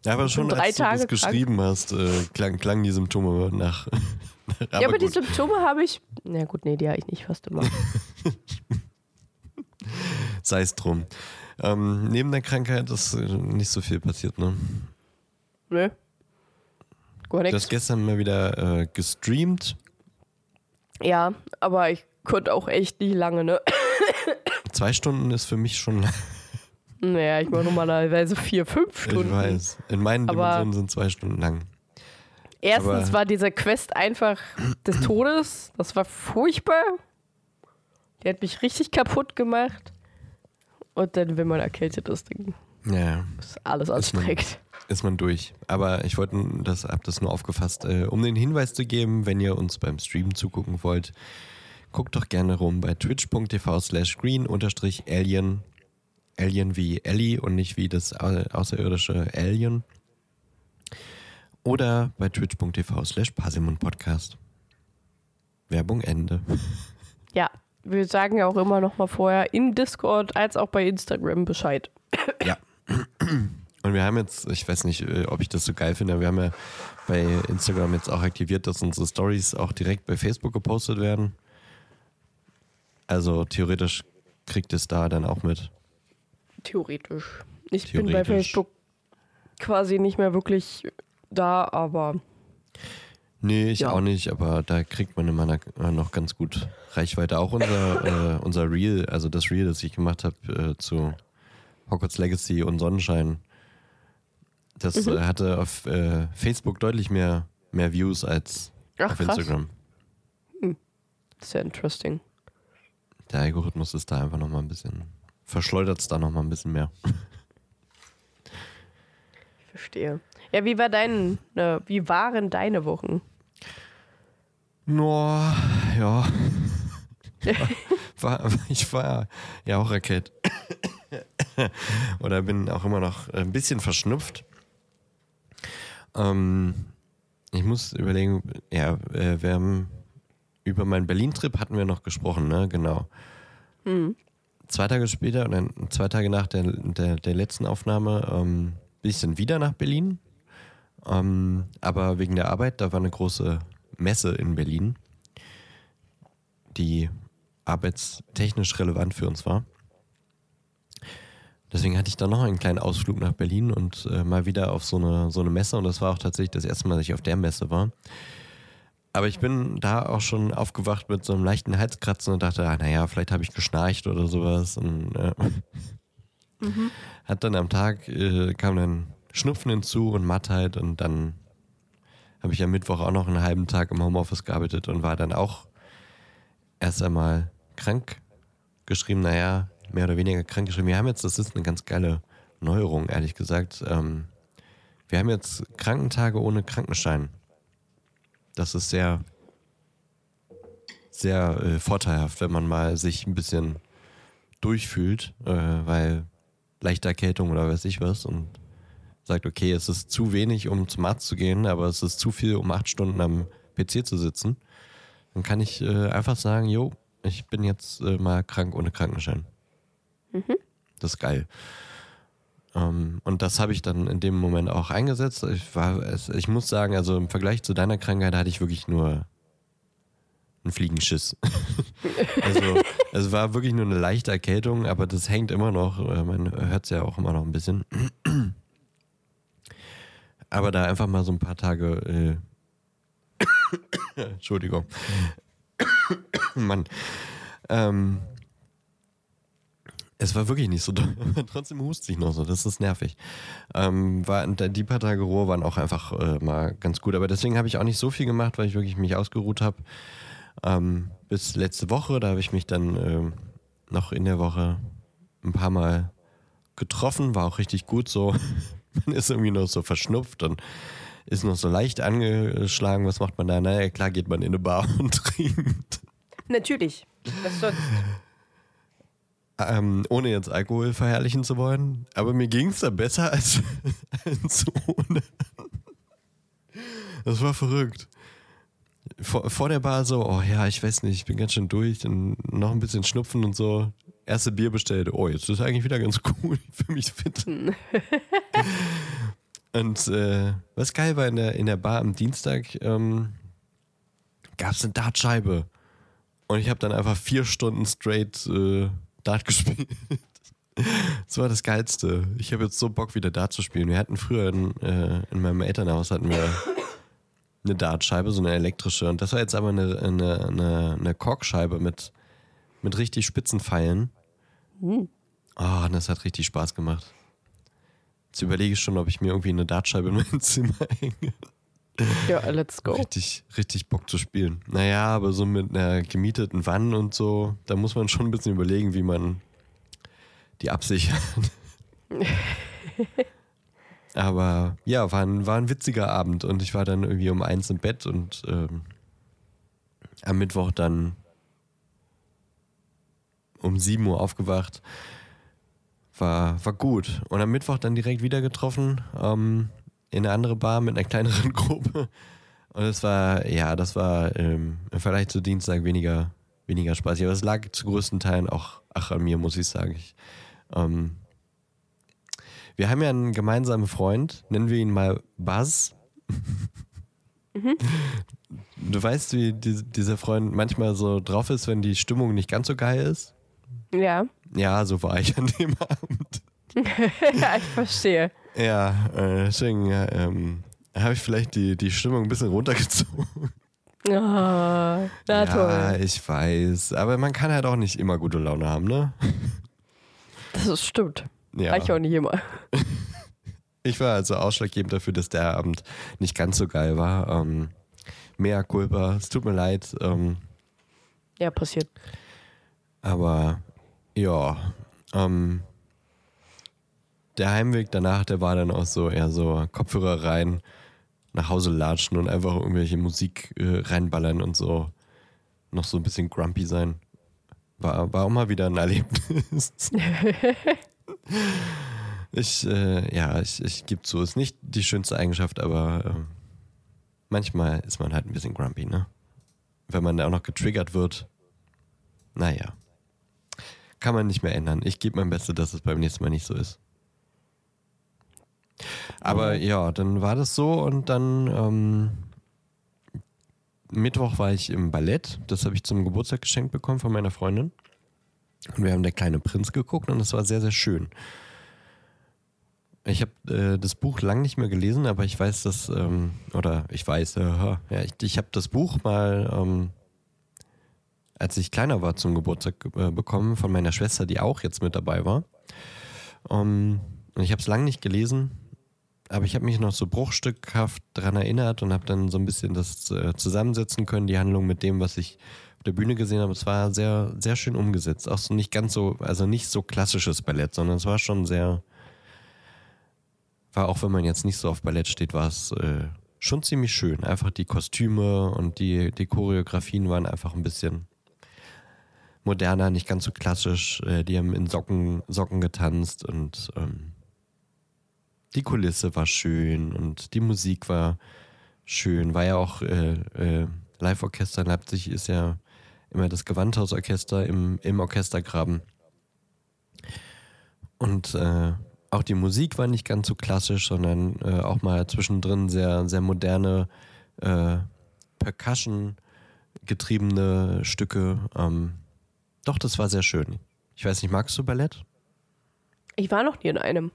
S1: Ja, aber schon
S2: drei
S1: als du
S2: Tage
S1: das
S2: krank.
S1: geschrieben hast, äh, klang, klangen die Symptome nach. nach
S2: ja, aber die
S1: gut.
S2: Symptome habe ich. Na gut, nee, die habe ich nicht fast immer.
S1: Sei es drum. Ähm, neben der Krankheit ist äh, nicht so viel passiert, ne?
S2: Nö. Gar
S1: Du hast gestern mal wieder äh, gestreamt.
S2: Ja, aber ich konnte auch echt nicht lange, ne?
S1: Zwei Stunden ist für mich schon lang.
S2: Naja, ich mache normalerweise vier, fünf Stunden.
S1: Ich weiß. In meinen
S2: Aber-
S1: Dimensionen sind zwei Stunden lang.
S2: Erstens
S1: Aber-
S2: war diese Quest einfach des Todes. Das war furchtbar. Die hat mich richtig kaputt gemacht. Und dann, wenn man erkältet ist, dann
S1: Ja,
S2: ist alles anstrengend.
S1: Ist man durch. Aber ich wollte das, hab das nur aufgefasst, äh, um den Hinweis zu geben, wenn ihr uns beim Stream zugucken wollt, guckt doch gerne rum bei twitch.tv slash green unterstrich alien. Alien wie Ellie und nicht wie das au- außerirdische Alien. Oder bei twitch.tv slash Podcast. Werbung Ende.
S2: Ja, wir sagen ja auch immer noch mal vorher in Discord als auch bei Instagram Bescheid.
S1: Ja. Und wir haben jetzt, ich weiß nicht, äh, ob ich das so geil finde, aber wir haben ja bei Instagram jetzt auch aktiviert, dass unsere Stories auch direkt bei Facebook gepostet werden. Also theoretisch kriegt es da dann auch mit.
S2: Theoretisch. Ich bin bei
S1: Theoretisch.
S2: Facebook quasi nicht mehr wirklich da, aber
S1: Nee, ich
S2: Ja.
S1: auch nicht, aber da kriegt man immer na- noch ganz gut Reichweite. Auch unser, äh, unser Reel, also das Reel, das ich gemacht habe äh, zu Hogwarts Legacy und Sonnenschein, das
S2: Mhm.
S1: äh, hatte auf äh, Facebook deutlich mehr, mehr Views als
S2: Ach,
S1: auf. Instagram.
S2: sehr interesting.
S1: Der Algorithmus ist da einfach nochmal ein bisschen, verschleudert es da nochmal ein bisschen mehr.
S2: Ich verstehe. Ja, wie war dein, ne, wie waren deine Wochen?
S1: No, ja. War, ich war ja auch Rakett. Oder bin auch immer noch ein bisschen verschnupft. Ähm, ich muss überlegen, ja, äh, wir haben über meinen Berlin-Trip hatten wir noch gesprochen, ne? Genau. Zwei Tage später, oder zwei Tage nach der, der, der letzten Aufnahme, ähm, bin ich dann wieder nach Berlin. Ähm, aber wegen der Arbeit, da war eine große Messe in Berlin, die arbeitstechnisch relevant für uns war. Deswegen hatte ich dann noch einen kleinen Ausflug nach Berlin und äh, mal wieder auf so eine, so eine Messe. Und das war auch tatsächlich das erste Mal, dass ich auf der Messe war. Aber ich bin da auch schon aufgewacht mit so einem leichten Halskratzen und dachte, ah, naja, vielleicht habe ich geschnarcht oder sowas. Und äh, hat dann am Tag, äh, kam dann Schnupfen hinzu und Mattheit und dann habe ich am Mittwoch auch noch einen halben Tag im Homeoffice gearbeitet und war dann auch erst einmal krank geschrieben, naja, mehr oder weniger krank geschrieben. Wir haben jetzt, das ist eine ganz geile Neuerung, ehrlich gesagt. Ähm, wir haben jetzt Krankentage ohne Krankenschein. Das ist sehr, sehr äh, vorteilhaft, wenn man mal sich ein bisschen durchfühlt, äh, weil leichte Erkältung oder weiß ich was und sagt, okay, es ist zu wenig, um zum Arzt zu gehen, aber es ist zu viel, um acht Stunden am PC zu sitzen, dann kann ich äh, einfach sagen, jo, ich bin jetzt äh, mal krank ohne Krankenschein. Das ist geil. Ähm, und das habe ich dann in dem Moment auch eingesetzt. Ich, war, ich muss sagen, also im Vergleich zu deiner Krankheit hatte ich wirklich nur einen Fliegenschiss. also es war wirklich nur eine leichte Erkältung, aber das hängt immer noch. äh, Man hört es ja auch immer noch ein bisschen. Aber da einfach mal so ein paar Tage. Äh Entschuldigung. Mann. Ähm, es war wirklich nicht so doll. Trotzdem hust ich noch so. Das ist nervig. Ähm, war, die paar Tage Ruhe waren auch einfach äh, mal ganz gut. Aber deswegen habe ich auch nicht so viel gemacht, weil ich wirklich mich ausgeruht habe. Ähm, bis letzte Woche, da habe ich mich dann ähm, noch in der Woche ein paar Mal getroffen. War auch richtig gut so. Man ist irgendwie noch so verschnupft und ist noch so leicht angeschlagen. Was macht man da? Naja, klar geht man in eine Bar und trinkt.
S2: Natürlich. Was sonst?
S1: Ähm, ohne jetzt Alkohol verherrlichen zu wollen. Aber mir ging es da besser als, als ohne. Das war verrückt. Vor, vor der Bar so, oh ja, ich weiß nicht, ich bin ganz schön durch und noch ein bisschen Schnupfen und so. Erste Bier bestellt, oh, jetzt ist eigentlich wieder ganz cool, ich fühle mich fit. Und äh, was geil war in der, in der Bar am Dienstag, ähm, gab es eine Dartscheibe. Und ich habe dann einfach vier Stunden straight äh, Dart gespielt. das war das Geilste. Ich habe jetzt so Bock, wieder Dart zu spielen. Wir hatten früher in, äh, in meinem Elternhaus hatten wir eine Dartscheibe, so eine elektrische. Und das war jetzt aber eine, eine, eine, eine Korkscheibe mit, mit richtig spitzen Pfeilen. Oh, und das hat richtig Spaß gemacht. Jetzt überlege ich schon, ob ich mir irgendwie eine Dartscheibe in mein Zimmer hänge.
S2: Ja, let's go.
S1: Richtig, richtig Bock zu spielen. Naja, aber so mit einer gemieteten Wanne und so, da muss man schon ein bisschen überlegen, wie man die absichert. aber ja, war ein, war ein witziger Abend und ich war dann irgendwie um eins im Bett und ähm, am Mittwoch dann um 7 Uhr aufgewacht. War, war gut. Und am Mittwoch dann direkt wieder getroffen. Ähm, in eine andere Bar mit einer kleineren Gruppe. Und es war, ja, das war ähm, im Vergleich zu Dienstag weniger, weniger spaßig. Aber es lag zu größten Teilen auch ach, an mir, muss ich sagen. Ich, ähm, wir haben ja einen gemeinsamen Freund, nennen wir ihn mal Buzz. Mhm. Du weißt, wie die, dieser Freund manchmal so drauf ist, wenn die Stimmung nicht ganz so geil ist?
S2: Ja.
S1: Ja, so war ich an dem Abend.
S2: ja, ich verstehe.
S1: Ja, äh, deswegen ähm, habe ich vielleicht die, die Stimmung ein bisschen runtergezogen.
S2: Oh, na
S1: ja,
S2: toll.
S1: ich weiß. Aber man kann halt auch nicht immer gute Laune haben, ne?
S2: Das ist stimmt.
S1: Ja.
S2: Ich auch nicht immer.
S1: Ich war also ausschlaggebend dafür, dass der Abend nicht ganz so geil war. Ähm, mehr Culpa, es tut mir leid. Ähm,
S2: Ja, passiert.
S1: aber ja, ähm, der Heimweg danach, der war dann auch so eher so Kopfhörer rein, nach Hause latschen und einfach irgendwelche Musik äh, reinballern und so noch so ein bisschen grumpy sein. War, war auch mal wieder ein Erlebnis. ich, äh, ja, ich, ich gebe zu, ist nicht die schönste Eigenschaft, aber äh, manchmal ist man halt ein bisschen grumpy, ne? Wenn man da auch noch getriggert wird. Naja. Kann man nicht mehr ändern. Ich gebe mein Bestes, dass es beim nächsten Mal nicht so ist. Aber ja, dann war das so und dann ähm, Mittwoch war ich im Ballett. Das habe ich zum Geburtstag geschenkt bekommen von meiner Freundin. Und wir haben Der kleine Prinz geguckt und es war sehr, sehr schön. Ich habe äh, das Buch lang nicht mehr gelesen, aber ich weiß, dass, ähm, oder ich weiß, äh, ja, ich, ich habe das Buch mal, ähm, als ich kleiner war, zum Geburtstag äh, bekommen von meiner Schwester, die auch jetzt mit dabei war. Um, und ich habe es lang nicht gelesen, aber ich habe mich noch so bruchstückhaft daran erinnert und habe dann so ein bisschen das äh, zusammensetzen können, die Handlung mit dem, was ich auf der Bühne gesehen habe. Es war sehr, sehr schön umgesetzt. Auch so nicht ganz so, also nicht so klassisches Ballett, sondern es war schon sehr, war auch wenn man jetzt nicht so auf Ballett steht, war es äh, schon ziemlich schön. Einfach die Kostüme und die, die Choreografien waren einfach ein bisschen moderner, nicht ganz so klassisch. Äh, die haben in Socken, Socken getanzt und ähm, die Kulisse war schön und die Musik war schön. War ja auch äh, äh, Live-Orchester in Leipzig ist ja immer das Gewandhausorchester im, im Orchestergraben. Und äh, auch die Musik war nicht ganz so klassisch, sondern äh, auch mal zwischendrin sehr, sehr moderne äh, Percussion getriebene Stücke. Ähm, doch, das war sehr schön. Ich weiß nicht, magst du Ballett?
S2: Ich war noch nie in einem.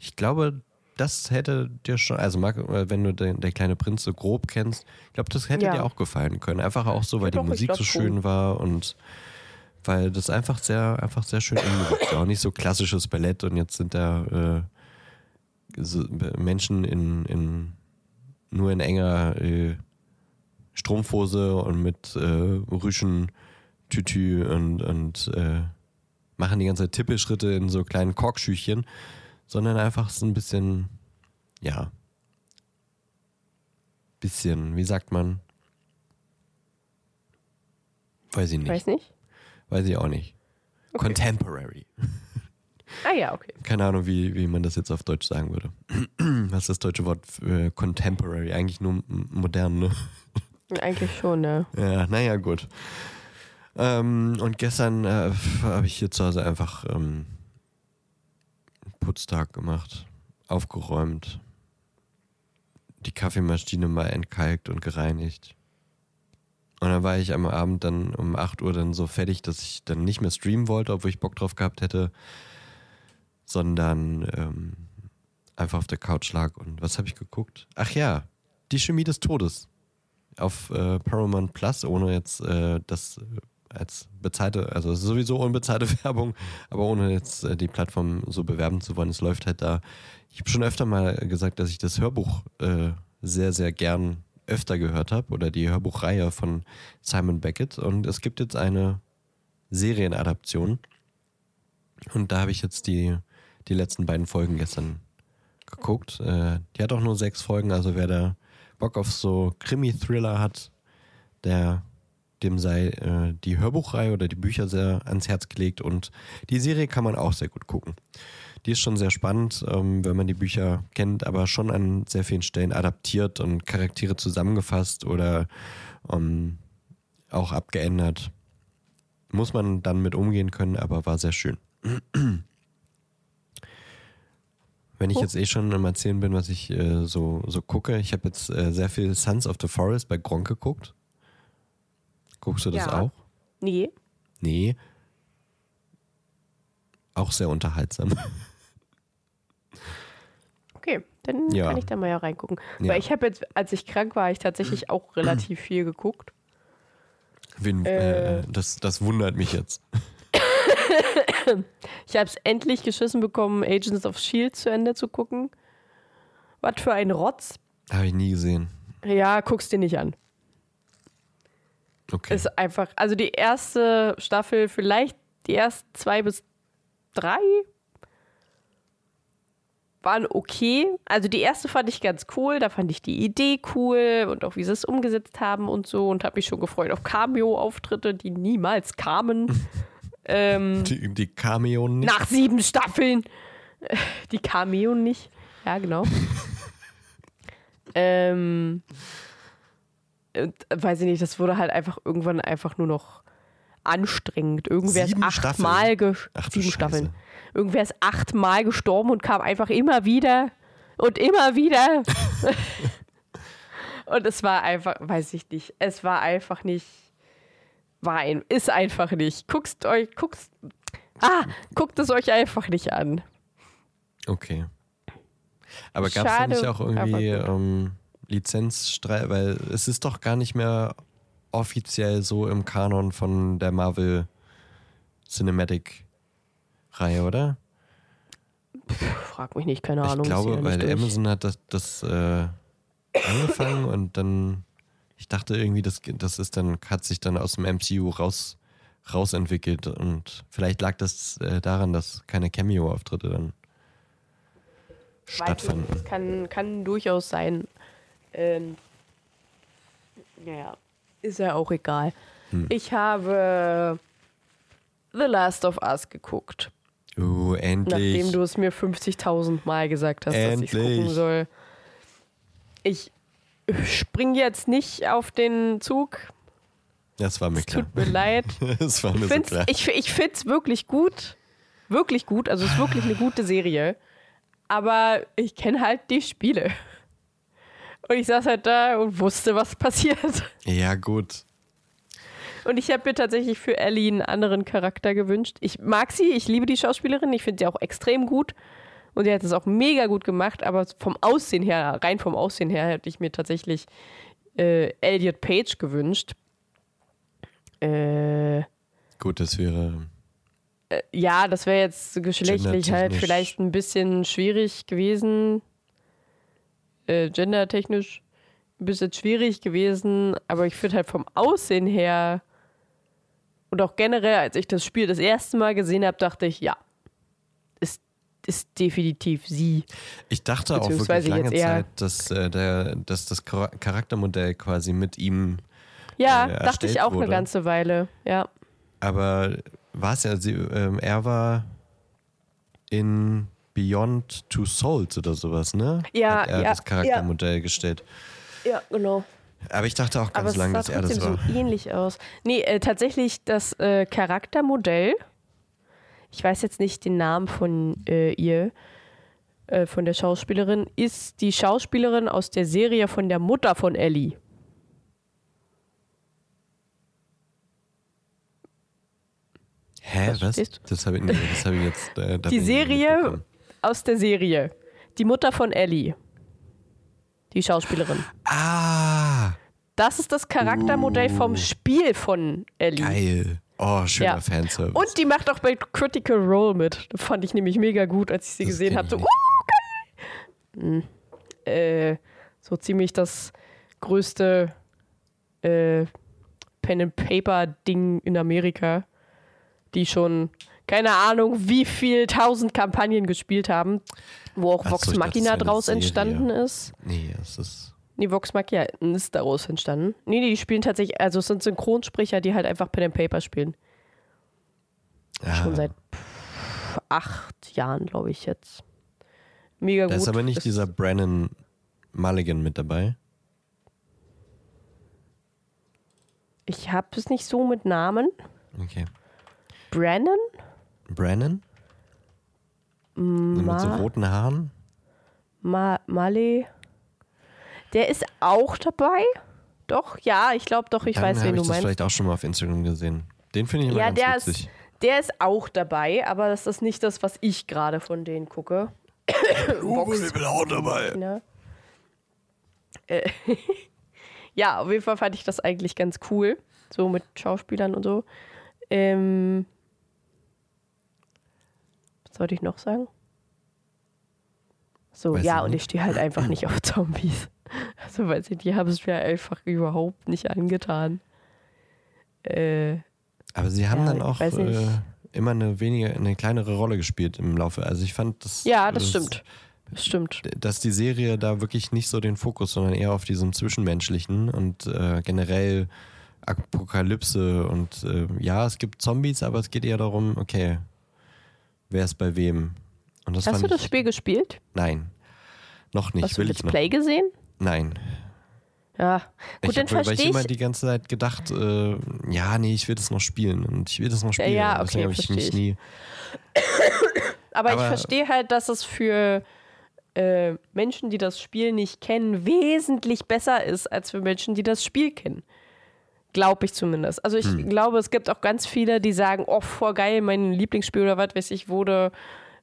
S1: Ich glaube, das hätte dir schon, also mag, wenn du den, der kleine Prinz so grob kennst, ich glaube, das hätte
S2: Ja.
S1: dir auch gefallen können. Einfach auch so, weil
S2: Ja,
S1: die
S2: doch, ich
S1: Musik so schön war und weil das einfach sehr, einfach sehr schön umgesetzt war. Auch nicht so klassisches Ballett und jetzt sind da äh, so Menschen in, in nur in enger äh, Strumpfhose und mit äh, Rüschen, Tütü und, und äh, machen die ganze Zeit Tippelschritte in so kleinen Korkschüchchen, sondern einfach so ein bisschen, ja, bisschen, wie sagt man? Weiß ich nicht.
S2: Weiß nicht.
S1: Weiß ich auch nicht. Contemporary.
S2: Ah ja, okay.
S1: Keine Ahnung, wie, wie man das jetzt auf Deutsch sagen würde. Was ist das deutsche Wort für Contemporary? Eigentlich nur modern, ne?
S2: Eigentlich schon, ne?
S1: Ja, naja, gut. Ähm, und gestern äh, habe ich hier zu Hause einfach ähm, Putztag gemacht, aufgeräumt, die Kaffeemaschine mal entkalkt und gereinigt. Und dann war ich am Abend dann um 8 Uhr dann so fertig, dass ich dann nicht mehr streamen wollte, obwohl ich Bock drauf gehabt hätte, sondern ähm, einfach auf der Couch lag. Und was habe ich geguckt? Ach ja, die Chemie des Todes. Auf äh, Paramount Plus, ohne jetzt äh, das als bezahlte, also sowieso unbezahlte Werbung, aber ohne jetzt äh, die Plattform so bewerben zu wollen. Es läuft halt da. Ich habe schon öfter mal gesagt, dass ich das Hörbuch äh, sehr, sehr gern öfter gehört habe oder die Hörbuchreihe von Simon Beckett. Und es gibt jetzt eine Serienadaption. Und da habe ich jetzt die, die letzten beiden Folgen gestern geguckt. Äh, die hat auch nur sechs Folgen, also wer da Bock auf so Krimi-Thriller hat, der dem sei äh, die Hörbuchreihe oder die Bücher sehr ans Herz gelegt und die Serie kann man auch sehr gut gucken. Die ist schon sehr spannend, ähm, wenn man die Bücher kennt, aber schon an sehr vielen Stellen adaptiert und Charaktere zusammengefasst oder ähm, auch abgeändert. Muss man dann mit umgehen können, aber war sehr schön. Wenn ich jetzt eh schon am Erzählen bin, was ich äh, so, so gucke, ich habe jetzt äh, sehr viel Sons of the Forest bei Gronk geguckt. Guckst du das
S2: Ja.
S1: auch?
S2: Nee.
S1: Nee. Auch sehr unterhaltsam.
S2: Okay, dann
S1: Ja.
S2: kann ich da mal ja reingucken.
S1: Ja.
S2: Weil ich habe jetzt, als ich krank war, ich tatsächlich auch relativ viel geguckt.
S1: Wen,
S2: Äh.
S1: äh, das, das wundert mich jetzt.
S2: Ich habe es endlich geschissen bekommen, Agents of Shield zu Ende zu gucken. Was für ein Rotz.
S1: Habe ich nie gesehen.
S2: Ja, guck's dir nicht an.
S1: Okay.
S2: Ist einfach, also die erste Staffel, vielleicht die ersten zwei bis drei waren okay. Also die erste fand ich ganz cool, da fand ich die Idee cool und auch wie sie es umgesetzt haben und so und habe mich schon gefreut auf Cameo-Auftritte, die niemals kamen. ähm,
S1: die, die Cameo nicht.
S2: nach sieben Staffeln. Die Cameo nicht. Ja, genau. ähm, äh, weiß ich nicht, das wurde halt einfach irgendwann einfach nur noch anstrengend. Irgendwer
S1: Sieben
S2: ist achtmal
S1: Ach
S2: sieben
S1: Scheiße.
S2: Staffeln. Irgendwer ist achtmal gestorben und kam einfach immer wieder und immer wieder. und es war einfach, weiß ich nicht, es war einfach nicht. War ein, ist einfach nicht. Guckt euch, guckt, ah, guckt es euch einfach nicht an.
S1: Okay. Aber gab es nicht auch irgendwie ähm, Lizenzstreit? Weil es ist doch gar nicht mehr offiziell so im Kanon von der Marvel Cinematic Reihe, oder?
S2: Frag mich nicht, keine Ahnung.
S1: ich glaube,
S2: hier
S1: weil
S2: nicht durch.
S1: Amazon hat das, das äh, angefangen und dann, ich dachte irgendwie, das, das ist dann, hat sich dann aus dem MCU raus, rausentwickelt und vielleicht lag das äh, daran, dass keine Cameo-Auftritte dann
S2: Weiß nicht,
S1: stattfanden.
S2: Das kann, kann durchaus sein. Ähm, ja, ist ja auch egal.
S1: Hm.
S2: Ich habe The Last of Us geguckt,
S1: Uh, endlich.
S2: nachdem du es mir 50.000 Mal gesagt hast, dass ich
S1: Endlich.
S2: gucken soll. Ich spring jetzt nicht auf den Zug.
S1: das war mir
S2: Es
S1: klar.
S2: tut mir leid.
S1: Das war mir
S2: Ich
S1: so
S2: find's,
S1: klar.
S2: ich, ich find's wirklich gut. Wirklich gut. Also es ist wirklich eine gute Serie. Aber ich kenne halt die Spiele. Und ich saß halt da und wusste, was passiert.
S1: Ja, gut.
S2: Und ich habe mir tatsächlich für Ellie einen anderen Charakter gewünscht. Ich mag sie, ich liebe die Schauspielerin, ich finde sie auch extrem gut. Und sie hat es auch mega gut gemacht, aber vom Aussehen her, rein vom Aussehen her, hätte ich mir tatsächlich äh, Elliot Page gewünscht. Äh,
S1: Gut, das wäre.
S2: Ja, das wäre jetzt geschlechtlich halt vielleicht ein bisschen schwierig gewesen. Äh, gendertechnisch ein bisschen schwierig gewesen, aber ich finde halt vom Aussehen her und auch generell, als ich das Spiel das erste Mal gesehen habe, dachte ich, ja, ist, ist definitiv sie.
S1: Ich dachte auch wirklich lange Zeit, dass, äh, der, dass das Char- Charaktermodell quasi mit ihm.
S2: Ja,
S1: Äh,
S2: dachte ich auch
S1: wurde.
S2: eine ganze Weile, ja.
S1: Aber war es ja, sie, ähm, er war in Beyond Two Souls oder sowas, ne?
S2: Ja,
S1: Hat er
S2: ja,
S1: das Charaktermodell gestellt.
S2: Ja, genau.
S1: Aber ich dachte auch ganz lange, dass er das war.
S2: so ähnlich aus. Nee, äh, tatsächlich das äh, Charaktermodell, ich weiß jetzt nicht den Namen von äh, ihr, äh, von der Schauspielerin, ist die Schauspielerin aus der Serie von der Mutter von Ellie.
S1: Hä, was?
S2: verstehst
S1: Das habe ich, nee, das hab ich jetzt. Äh,
S2: Die Serie. Aus der Serie. Die Mutter von Ellie. Die Schauspielerin.
S1: Ah,
S2: Das ist das Charaktermodell vom Spiel von Ellie.
S1: geil. Oh, schöner
S2: Ja.
S1: Fanservice.
S2: Und die macht auch bei Critical Role mit. Das fand ich nämlich mega gut, als ich sie
S1: Das
S2: gesehen habe. So, oh, geil! Hm. Äh, so ziemlich das größte äh, Pen-and-Paper-Ding in Amerika, die schon, keine Ahnung, wie viel tausend Kampagnen gespielt haben, wo auch
S1: Ach so,
S2: Vox
S1: dachte,
S2: Machina
S1: eine
S2: draus entstanden ist.
S1: nee, es ist.
S2: Nee, Vox Machina ist daraus entstanden. Nee, nee, die spielen tatsächlich, also es sind Synchronsprecher, die halt einfach Pen and Paper spielen.
S1: Ah,
S2: Schon seit pff, acht Jahren, glaube ich jetzt. Mega
S1: da
S2: gut.
S1: ist aber nicht
S2: Das-
S1: dieser Brennan Mulligan mit dabei.
S2: Ich habe es nicht so mit Namen.
S1: Okay.
S2: Brennan?
S1: Brennan? Mit so
S2: Ma
S1: roten Haaren?
S2: Ma Male. Der ist auch dabei? Doch, ja, ich glaube doch, ich
S1: Dann
S2: weiß,
S1: habe
S2: wen
S1: ich
S2: du
S1: das
S2: meinst.
S1: vielleicht auch schon mal auf Instagram gesehen. Den finde ich immer
S2: Ja,
S1: ganz
S2: der
S1: witzig.
S2: ist, der ist auch dabei, aber das ist nicht das, was ich gerade von denen gucke.
S1: Uwe, ich bin auch dabei.
S2: Ne? Äh, ja, auf jeden Fall fand ich das eigentlich ganz cool. So mit Schauspielern und so. Ähm, sollte ich noch sagen? So,
S1: Weiß
S2: ja, und ich stehe halt einfach nicht auf Zombies. Also, weiß ich, die haben es mir einfach überhaupt nicht angetan. Äh,
S1: Aber sie haben
S2: Ja,
S1: dann auch äh, immer eine weniger, eine kleinere Rolle gespielt im Laufe. Also ich fand das.
S2: ja, das stimmt. Das stimmt.
S1: Dass die Serie da wirklich nicht so den Fokus, sondern eher auf diesem Zwischenmenschlichen und äh, generell Apokalypse und äh, ja, es gibt Zombies, aber es geht eher darum, okay, wer ist bei wem.
S2: Hast du das
S1: ich,
S2: Spiel gespielt?
S1: Nein. Noch nicht,
S2: Hast du
S1: will
S2: Let's
S1: ich noch.
S2: Play gesehen?
S1: Nein.
S2: Ja. Gut,
S1: ich
S2: dann
S1: hab, weil ich
S2: verstehe
S1: immer
S2: ich.
S1: die ganze Zeit gedacht, äh, ja, nee, ich will das noch spielen und ich will das noch spielen.
S2: ja,
S1: Deswegen
S2: okay,
S1: habe ich mich
S2: versteh
S1: nie.
S2: Aber, ich
S1: Aber-
S2: verstehe halt, dass es für äh, Menschen, die das Spiel nicht kennen, wesentlich besser ist, als für Menschen, die das Spiel kennen. Glaube ich zumindest. Also ich
S1: Hm.
S2: glaube, es gibt auch ganz viele, die sagen, oh, voll geil, mein Lieblingsspiel oder was weiß ich, wurde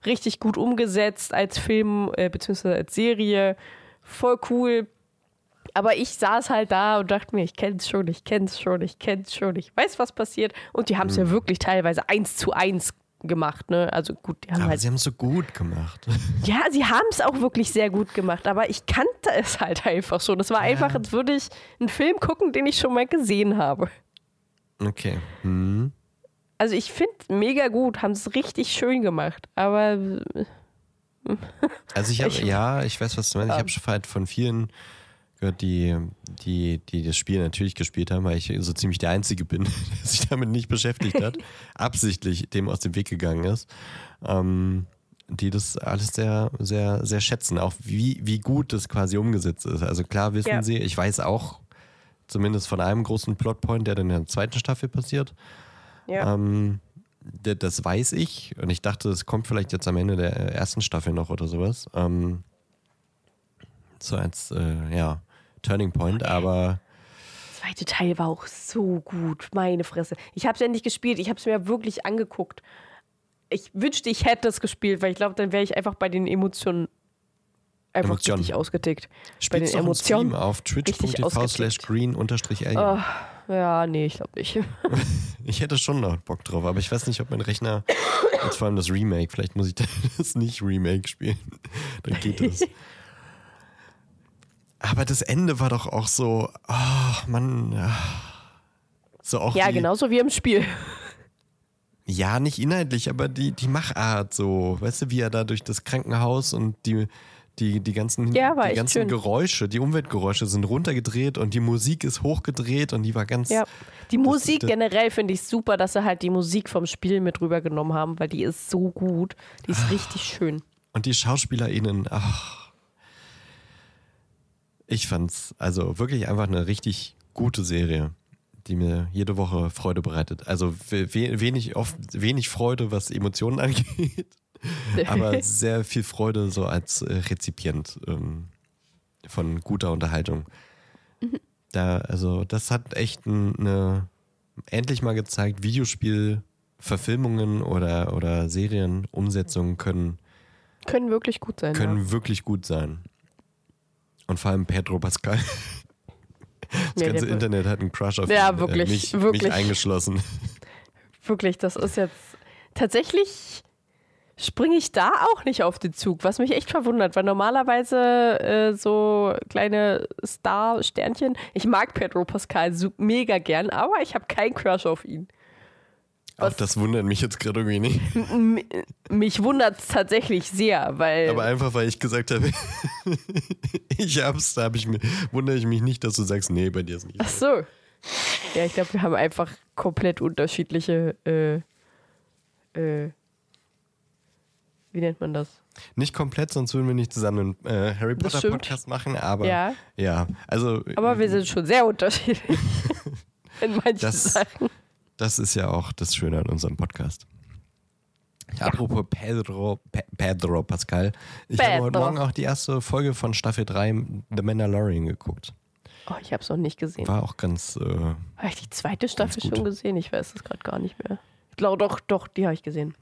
S2: richtig gut umgesetzt als Film äh, beziehungsweise als Serie. Voll cool. Aber ich saß halt da und dachte mir, ich kenn's schon, ich kenn's schon, ich kenn's schon, ich weiß, was passiert. Und die haben es
S1: Hm.
S2: ja wirklich teilweise eins zu eins gemacht, ne? Also gut, die haben
S1: Aber
S2: halt
S1: sie haben es so gut gemacht.
S2: ja, sie haben es auch wirklich sehr gut gemacht, aber ich kannte es halt einfach schon. Es war einfach, als würde ich einen Film gucken, den ich schon mal gesehen habe.
S1: Okay. Hm.
S2: Also ich finde mega gut, haben es richtig schön gemacht, aber
S1: Also ich habe, ja, ich weiß, was du meinst. Ich habe schon halt von vielen gehört, die, die, die das Spiel natürlich gespielt haben, weil ich so ziemlich der Einzige bin, der sich damit nicht beschäftigt hat, absichtlich dem aus dem Weg gegangen ist. Ähm, die das alles sehr, sehr, sehr schätzen, auch wie, wie gut das quasi umgesetzt ist. Also klar wissen
S2: Ja.
S1: sie, ich weiß auch zumindest von einem großen Plotpoint, der dann in der zweiten Staffel passiert.
S2: ja.
S1: Ähm, das weiß ich und ich dachte, es kommt vielleicht jetzt am Ende der ersten Staffel noch oder sowas. Ähm, so als, äh, ja, Turning Point, aber
S2: Der zweite Teil war auch so gut, meine Fresse. Ich habe es ja nicht gespielt, ich habe es mir wirklich angeguckt. Ich wünschte, ich hätte es gespielt, weil ich glaube, dann wäre ich einfach bei den Emotionen einfach
S1: Emotionen.
S2: richtig ausgetickt. bei den
S1: spielst doch einen
S2: Emotionen.
S1: Auf twitch.tv slash green unterstrich.
S2: Oh, ja, nee, ich glaube nicht.
S1: Ich hätte schon noch Bock drauf, aber ich weiß nicht, ob mein Rechner, jetzt vor allem das Remake, vielleicht muss ich das nicht Remake spielen, dann geht es. Aber das Ende war doch auch so, oh Mann, so auch
S2: Ja,
S1: die,
S2: genauso wie im Spiel.
S1: Ja, nicht inhaltlich, aber die, die Machart so. Weißt du, wie er da durch das Krankenhaus und die, die, die ganzen,
S2: Ja,
S1: die ganzen
S2: schön.
S1: Geräusche, die Umweltgeräusche sind runtergedreht und die Musik ist hochgedreht und die war ganz.
S2: Ja. Die Musik
S1: das-
S2: generell finde ich super, dass sie halt die Musik vom Spiel mit rübergenommen haben, weil die ist so gut. Die ist richtig schön.
S1: Und die SchauspielerInnen, ach. Ich fand's also wirklich einfach eine richtig gute Serie, die mir jede Woche Freude bereitet. Also we- we- wenig, oft, wenig Freude, was Emotionen angeht. Aber sehr viel Freude so als Rezipient ähm, von guter Unterhaltung. Da, also, das hat echt ein- eine, endlich mal gezeigt, Videospielverfilmungen oder, oder Serienumsetzungen können,
S2: Können wirklich gut sein.
S1: können
S2: ja.
S1: wirklich gut sein. Und vor allem Pedro Pascal. Das
S2: Ja,
S1: ganze Internet hat einen Crush auf
S2: Ja,
S1: ihn,
S2: wirklich,
S1: äh, mich,
S2: wirklich.
S1: mich eingeschlossen.
S2: Wirklich, das ist jetzt. Tatsächlich springe ich da auch nicht auf den Zug, was mich echt verwundert, weil normalerweise äh, so kleine Star-Sternchen. Ich mag Pedro Pascal mega gern, aber ich habe keinen Crush auf ihn.
S1: Auch das wundert mich jetzt gerade irgendwie nicht.
S2: Mich wundert es tatsächlich sehr, weil.
S1: Aber einfach, weil ich gesagt habe, ich hab's, da hab ich mir, wundere ich mich nicht, dass du sagst, nee, bei dir ist nicht.
S2: Ach so. Ja, ich glaube, wir haben einfach komplett unterschiedliche. Äh, äh, wie nennt man das?
S1: Nicht komplett, sonst würden wir nicht zusammen einen äh, Harry Potter. Podcast machen, aber
S2: Ja.
S1: ja, also
S2: Aber wir sind schon sehr unterschiedlich. In manchen
S1: Das-
S2: Sachen.
S1: Das ist ja auch das Schöne an unserem Podcast. Apropos Pedro, Pe Pedro Pascal, ich habe heute
S2: Pedro.
S1: Morgen auch die erste Folge von Staffel 3 The Mandalorian geguckt.
S2: Oh, ich habe es noch nicht gesehen.
S1: War auch ganz, äh,
S2: Habe ich die zweite Staffel schon gesehen? Ich weiß es gerade gar nicht mehr. Ich glaube doch, doch, die habe ich gesehen.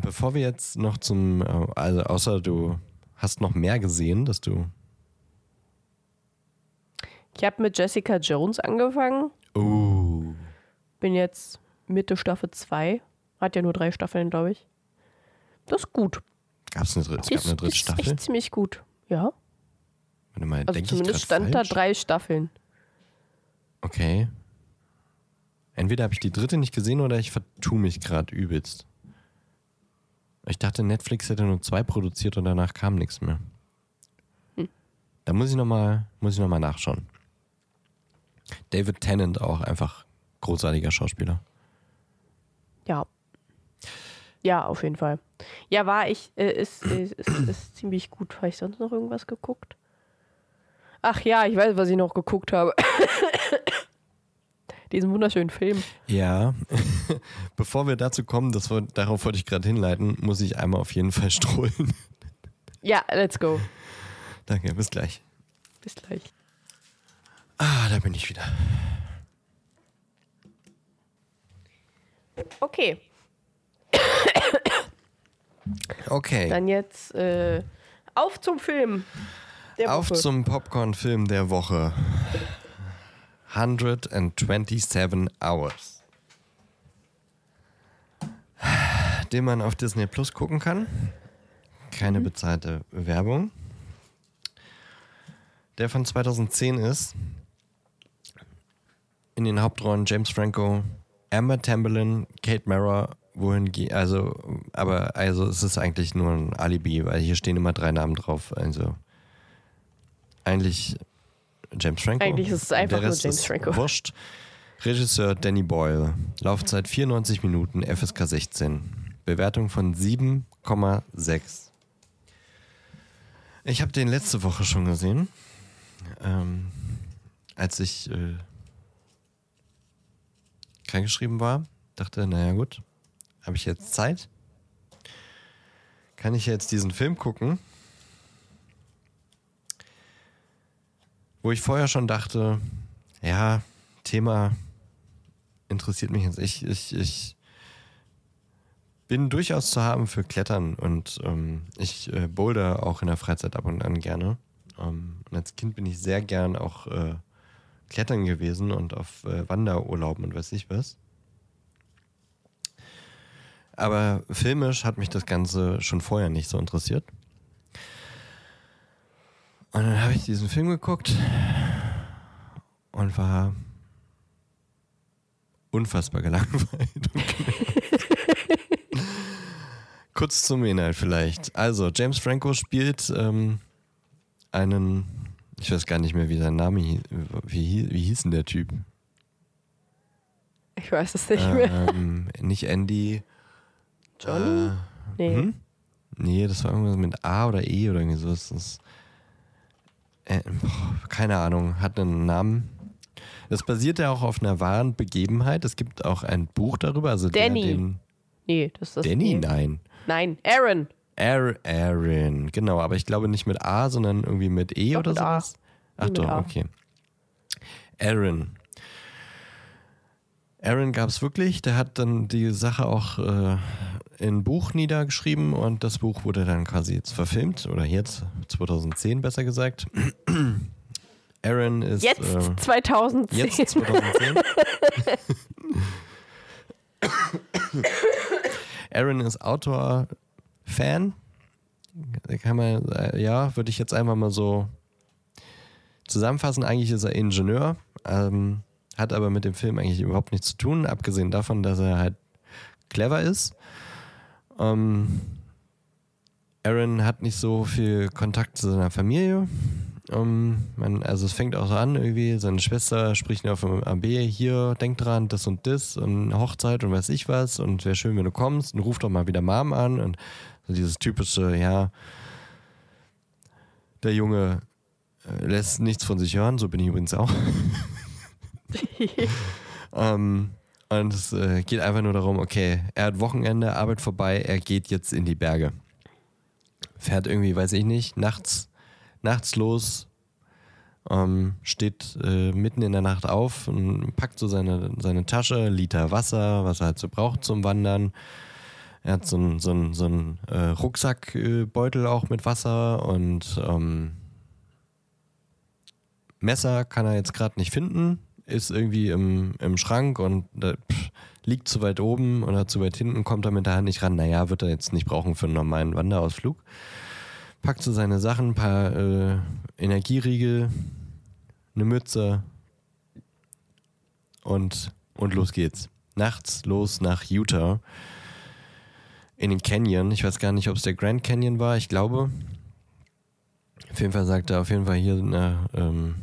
S1: bevor wir jetzt noch zum, äh, also außer du hast noch mehr gesehen, dass du,
S2: Ich habe mit Jessica Jones angefangen.
S1: oh,
S2: Bin jetzt Mitte Staffel 2. Hat ja nur drei Staffeln, glaube ich. Das ist gut.
S1: gab's eine, dritte- es gab eine
S2: ist,
S1: dritte
S2: ist
S1: Staffel?
S2: echt ziemlich gut. Ja.
S1: Warte mal,
S2: Also zumindest stand
S1: falsch?
S2: da drei Staffeln.
S1: Okay. Entweder habe ich die dritte nicht gesehen oder ich vertue mich gerade übelst. Ich dachte, Netflix hätte nur zwei produziert und danach kam nichts mehr.
S2: Hm.
S1: Da muss ich nochmal noch mal nachschauen. David Tennant auch einfach großartiger Schauspieler.
S2: Ja. Ja, auf jeden Fall. Ja, war ich, äh, ist, ist, ist, ist ziemlich gut. Habe ich sonst noch irgendwas geguckt? Ach ja, ich weiß, was ich noch geguckt habe. Diesen wunderschönen Film.
S1: Ja, bevor wir dazu kommen, das, darauf wollte ich gerade hinleiten, muss ich einmal auf jeden Fall strollen.
S2: Ja, let's go.
S1: Danke, bis gleich.
S2: Bis gleich.
S1: Ah, da bin ich wieder.
S2: Okay,
S1: Okay.
S2: dann jetzt äh, auf zum Film. Der
S1: Auf
S2: Woche.
S1: zum Popcorn-Film der Woche. 127 Hours. Den man auf Disney Plus gucken kann. Keine bezahlte Werbung. Der von 2010 ist. In den Hauptrollen James Franco, Amber Tamberlin, Kate Mara, wohin ge- also, aber also es ist eigentlich nur ein Alibi, weil hier stehen immer drei Namen drauf. Also eigentlich James Franco.
S2: Eigentlich ist es einfach nur James Franco.
S1: Wurscht. Regisseur Danny Boyle. Laufzeit 94 Minuten, FSK 16. Bewertung von 7,6. Ich habe den letzte Woche schon gesehen. Ähm, als ich äh, krankgeschrieben war. Dachte, naja gut, habe ich jetzt Zeit? Kann ich jetzt diesen Film gucken? Wo ich vorher schon dachte, ja, Thema interessiert mich jetzt. Ich, ich, ich bin durchaus zu haben für Klettern und ähm, ich äh, boulder auch in der Freizeit ab und an gerne. Ähm, und als Kind bin ich sehr gern auch äh, klettern gewesen und auf äh, Wanderurlauben und weiß ich was. Aber filmisch hat mich das Ganze schon vorher nicht so interessiert. Und dann habe ich diesen Film geguckt und war unfassbar gelangweilt. Kurz zum Inhalt vielleicht. Also, James Franco spielt ähm, einen, ich weiß gar nicht mehr, wie sein Name hieß. Wie, wie hieß denn der Typ?
S2: Ich weiß es nicht mehr.
S1: Ähm, nicht Andy.
S2: Johnny?
S1: Äh,
S2: Nee.
S1: hm? Nee, das war irgendwas mit A oder E oder irgendwie so. Das ist, äh, boah, keine Ahnung, hat einen Namen. Das basiert ja auch auf einer wahren Begebenheit. Es gibt auch ein Buch darüber. Also
S2: Danny.
S1: Der, den,
S2: Nee, das ist das.
S1: Danny?
S2: nee.
S1: Nein.
S2: Nein, Aaron.
S1: Aaron, genau, aber ich glaube nicht mit A, sondern irgendwie mit E
S2: Doch,
S1: oder sowas. Ach
S2: Nee,
S1: doch, okay. Aaron. Aaron gab es wirklich, der hat dann die Sache auch äh, in Buch niedergeschrieben und das Buch wurde dann quasi jetzt verfilmt, oder jetzt, 2010 besser gesagt. Aaron ist.
S2: Jetzt
S1: Äh,
S2: 2010.
S1: Jetzt 2010. Aaron ist Autor, Fan. Kann man, äh, ja, würde ich jetzt einfach mal so zusammenfassen. Eigentlich ist er Ingenieur, ähm, hat aber mit dem Film eigentlich überhaupt nichts zu tun, abgesehen davon, dass er halt clever ist. Ähm, Aaron hat nicht so viel Kontakt zu seiner Familie. Ähm, man, also es fängt auch so an irgendwie, seine Schwester spricht auf dem AB, hier, denk dran, das und das und Hochzeit und weiß ich was und wäre schön, wenn du kommst und ruf doch mal wieder Mom an und dieses typische, ja, der Junge äh, lässt nichts von sich hören, so bin ich übrigens auch. ähm, und es äh, geht einfach nur darum, okay, er hat Wochenende, Arbeit vorbei, er geht jetzt in die Berge. Fährt irgendwie, weiß ich nicht, nachts, nachts los, ähm, steht äh, mitten in der Nacht auf und packt so seine, seine Tasche, Liter Wasser, was er halt so braucht zum Wandern. Er hat so einen so so einen, äh, Rucksackbeutel auch mit Wasser und ähm, Messer kann er jetzt gerade nicht finden, ist irgendwie im, im Schrank und äh, pff, liegt zu weit oben oder zu weit hinten, kommt er mit der Hand nicht ran. Naja, wird er jetzt nicht brauchen für einen normalen Wanderausflug. Packt so seine Sachen, ein paar äh, Energieriegel, eine Mütze und, und los geht's. Nachts los nach Utah in den Canyon. Ich weiß gar nicht, ob es der Grand Canyon war, ich glaube. Auf jeden Fall sagt er auf jeden Fall hier nach, ähm,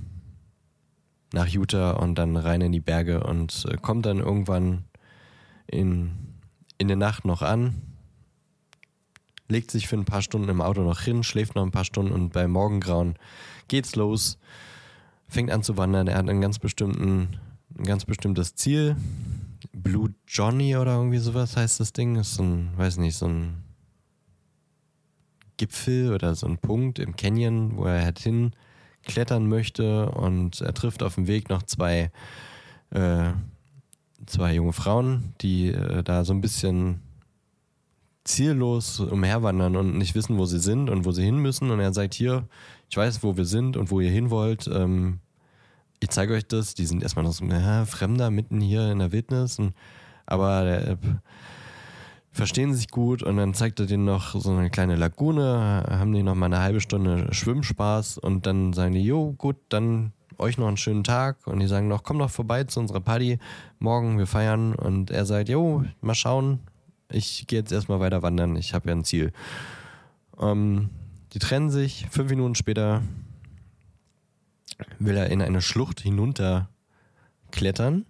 S1: nach Utah und dann rein in die Berge und äh, kommt dann irgendwann in, in der Nacht noch an, legt sich für ein paar Stunden im Auto noch hin, schläft noch ein paar Stunden und bei Morgengrauen geht's los, fängt an zu wandern. Er hat einen ganz bestimmten, ein ganz bestimmtes Ziel. Blue Johnny oder irgendwie sowas heißt das Ding. Ist so ein, weiß nicht, so ein Gipfel oder so ein Punkt im Canyon, wo er halt hin klettern möchte und er trifft auf dem Weg noch zwei, äh, zwei junge Frauen, die äh, da so ein bisschen ziellos umherwandern und nicht wissen, wo sie sind und wo sie hin müssen. Und er sagt, hier, ich weiß, wo wir sind und wo ihr hin wollt. Ähm, ich zeige euch das. Die sind erstmal noch so, ja, Fremder mitten hier in der Wildnis. Und, aber der, äh, verstehen sich gut und dann zeigt er denen noch so eine kleine Lagune, haben die noch mal eine halbe Stunde Schwimmspaß und dann sagen die, jo, gut, dann euch noch einen schönen Tag und die sagen noch, komm doch vorbei zu unserer Party, morgen, wir feiern und er sagt, jo, mal schauen, ich gehe jetzt erstmal weiter wandern, ich habe ja ein Ziel. Ähm, die trennen sich, fünf Minuten später will er in eine Schlucht hinunter klettern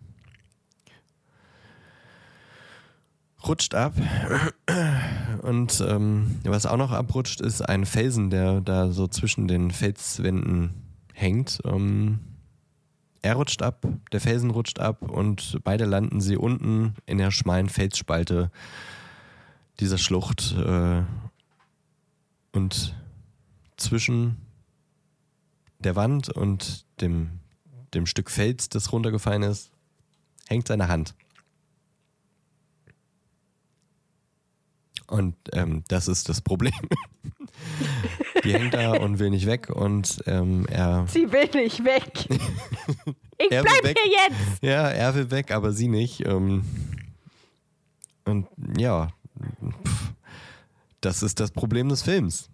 S1: rutscht ab und ähm, was auch noch abrutscht, ist ein Felsen, der da so zwischen den Felswänden hängt. Ähm, er rutscht ab, der Felsen rutscht ab und beide landen sie unten in der schmalen Felsspalte dieser Schlucht. Äh, und zwischen der Wand und dem, dem Stück Fels, das runtergefallen ist, hängt seine Hand. Und ähm, das ist das Problem. Die hängt da und will nicht weg und ähm, er,
S2: Sie will nicht weg. Ich
S1: Er
S2: bleib
S1: weg.
S2: hier jetzt.
S1: ja, er will weg, aber sie nicht. Ähm, und ja, pff, das ist das Problem des Films.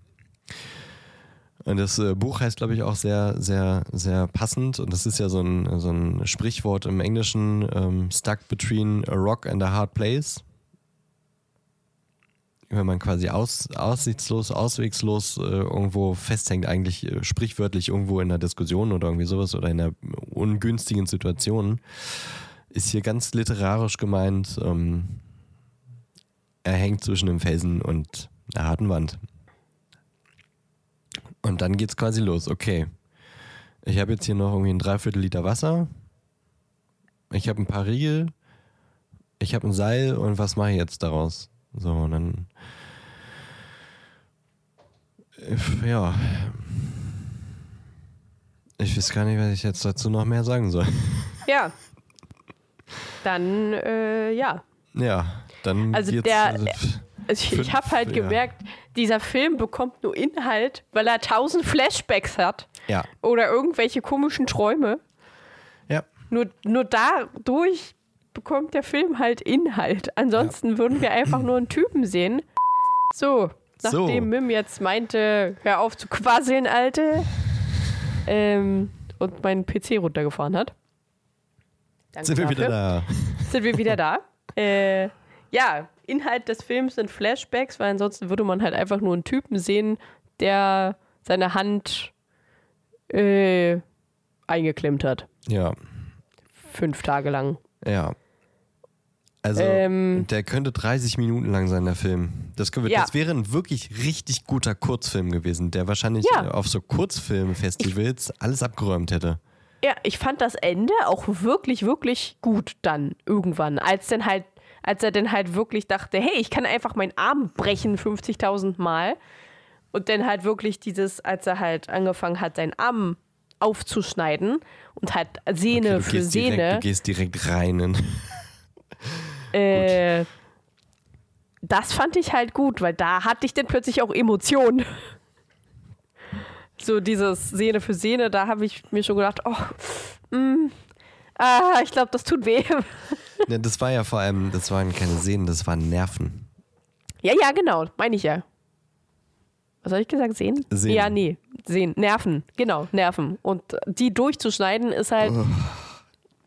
S1: Und das äh, Buch heißt, glaube ich, auch sehr, sehr, sehr passend. Und das ist ja so ein, so ein Sprichwort im Englischen: ähm, Stuck between a rock and a hard place. Wenn man quasi aus, aussichtslos, auswegslos äh, irgendwo festhängt, eigentlich äh, sprichwörtlich irgendwo in einer Diskussion oder irgendwie sowas oder in einer ungünstigen Situation, ist hier ganz literarisch gemeint, ähm, er hängt zwischen dem Felsen und einer harten Wand. Und dann geht's quasi los. Okay, ich habe jetzt hier noch irgendwie ein Dreiviertel Liter Wasser. Ich habe ein paar Riegel. Ich habe ein Seil und was mache ich jetzt daraus? So, und dann. Ja. Ich weiß gar nicht, was ich jetzt dazu noch mehr sagen soll.
S2: Ja. Dann, äh, ja.
S1: Ja, dann.
S2: Also
S1: geht's,
S2: der-
S1: also,
S2: ich
S1: Fünf,
S2: habe halt
S1: ja.
S2: gemerkt, dieser Film bekommt nur Inhalt, weil er tausend Flashbacks hat
S1: ja.
S2: oder irgendwelche komischen Träume.
S1: Ja.
S2: Nur, nur dadurch bekommt der Film halt Inhalt. Ansonsten würden wir einfach nur einen Typen sehen. So,
S1: So.
S2: nachdem Mim jetzt meinte, hör auf zu quasseln, Alte, ähm, und meinen PC runtergefahren hat. Danke
S1: Sind wir
S2: dafür.
S1: wieder da?
S2: Sind wir wieder da? äh, ja, Inhalt des Films sind Flashbacks, weil ansonsten würde man halt einfach nur einen Typen sehen, der seine Hand äh, eingeklemmt hat.
S1: Ja.
S2: Fünf Tage lang.
S1: Ja. Also,
S2: Ähm.
S1: der könnte 30 Minuten lang sein, der Film. Das, könnte,
S2: Ja.
S1: das wäre ein wirklich richtig guter Kurzfilm gewesen, der wahrscheinlich
S2: Ja.
S1: auf so Kurzfilmfestivals alles abgeräumt hätte.
S2: Ja, ich fand das Ende auch wirklich, wirklich gut dann irgendwann, als dann halt, als er dann halt wirklich dachte, hey, ich kann einfach meinen Arm brechen 50.000 Mal. Und dann halt wirklich dieses, als er halt angefangen hat, seinen Arm aufzuschneiden und halt Sehne
S1: du,
S2: für Sehne.
S1: direkt, du gehst direkt rein. In,
S2: Äh, das fand ich halt gut, weil da hatte ich dann plötzlich auch Emotionen. So dieses Sehne für Sehne, da habe ich mir schon gedacht, oh, mm, ah, ich glaube, das tut weh.
S1: ja, das war ja vor allem, das waren keine Sehnen, das waren Nerven.
S2: Ja, ja, genau, meine ich ja. Was habe ich gesagt? Sehen?
S1: Sehnen.
S2: Ja, nee, sehen. Nerven, genau, Nerven. Und die durchzuschneiden ist halt,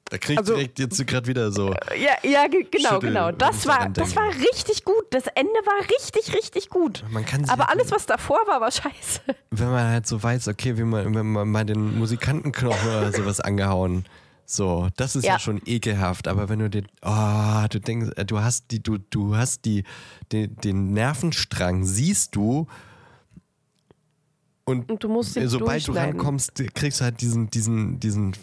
S1: Da krieg ich
S2: Also-
S1: direkt jetzt gerade wieder so.
S2: ja, ja, ge- genau,
S1: Schüttel,
S2: genau. Das war, das war richtig gut. Das Ende war richtig, richtig gut.
S1: Man kann sich
S2: Aber alles, was davor war, war scheiße.
S1: wenn man halt so weiß, okay, wie man, wenn man mal den Musikantenknochen oder sowas angehauen. So, das ist ja.
S2: Ja.
S1: schon ekelhaft. Aber wenn du dir, oh, du denkst, äh, du hast die, du, du hast die, den, den Nervenstrang, siehst du. Und,
S2: Und du musst ihn
S1: sobald du rankommst, kriegst du halt diesen, diesen, diesen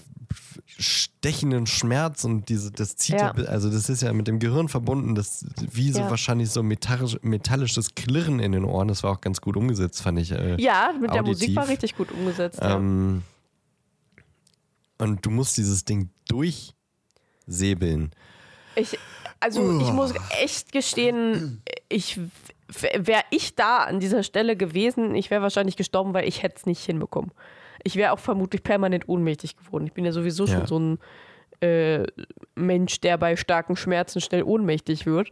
S1: stechenden Schmerz und diese, das zieht ja.
S2: Ja.
S1: also das ist ja mit dem Gehirn verbunden, das wie so
S2: Ja.
S1: wahrscheinlich so metallisch, metallisches Klirren in den Ohren, das war auch ganz gut umgesetzt, fand ich. Äh,
S2: Ja, mit der
S1: auditiv.
S2: Musik war richtig gut umgesetzt. ja.
S1: Und du musst dieses Ding durchsäbeln.
S2: Ich, also ich muss echt gestehen, ich wäre ich da an dieser Stelle gewesen, ich wäre wahrscheinlich gestorben, weil ich hätte es nicht hinbekommen. Ich wäre auch vermutlich permanent ohnmächtig geworden. Ich bin ja sowieso
S1: Ja.
S2: schon so ein äh, Mensch, der bei starken Schmerzen schnell ohnmächtig wird.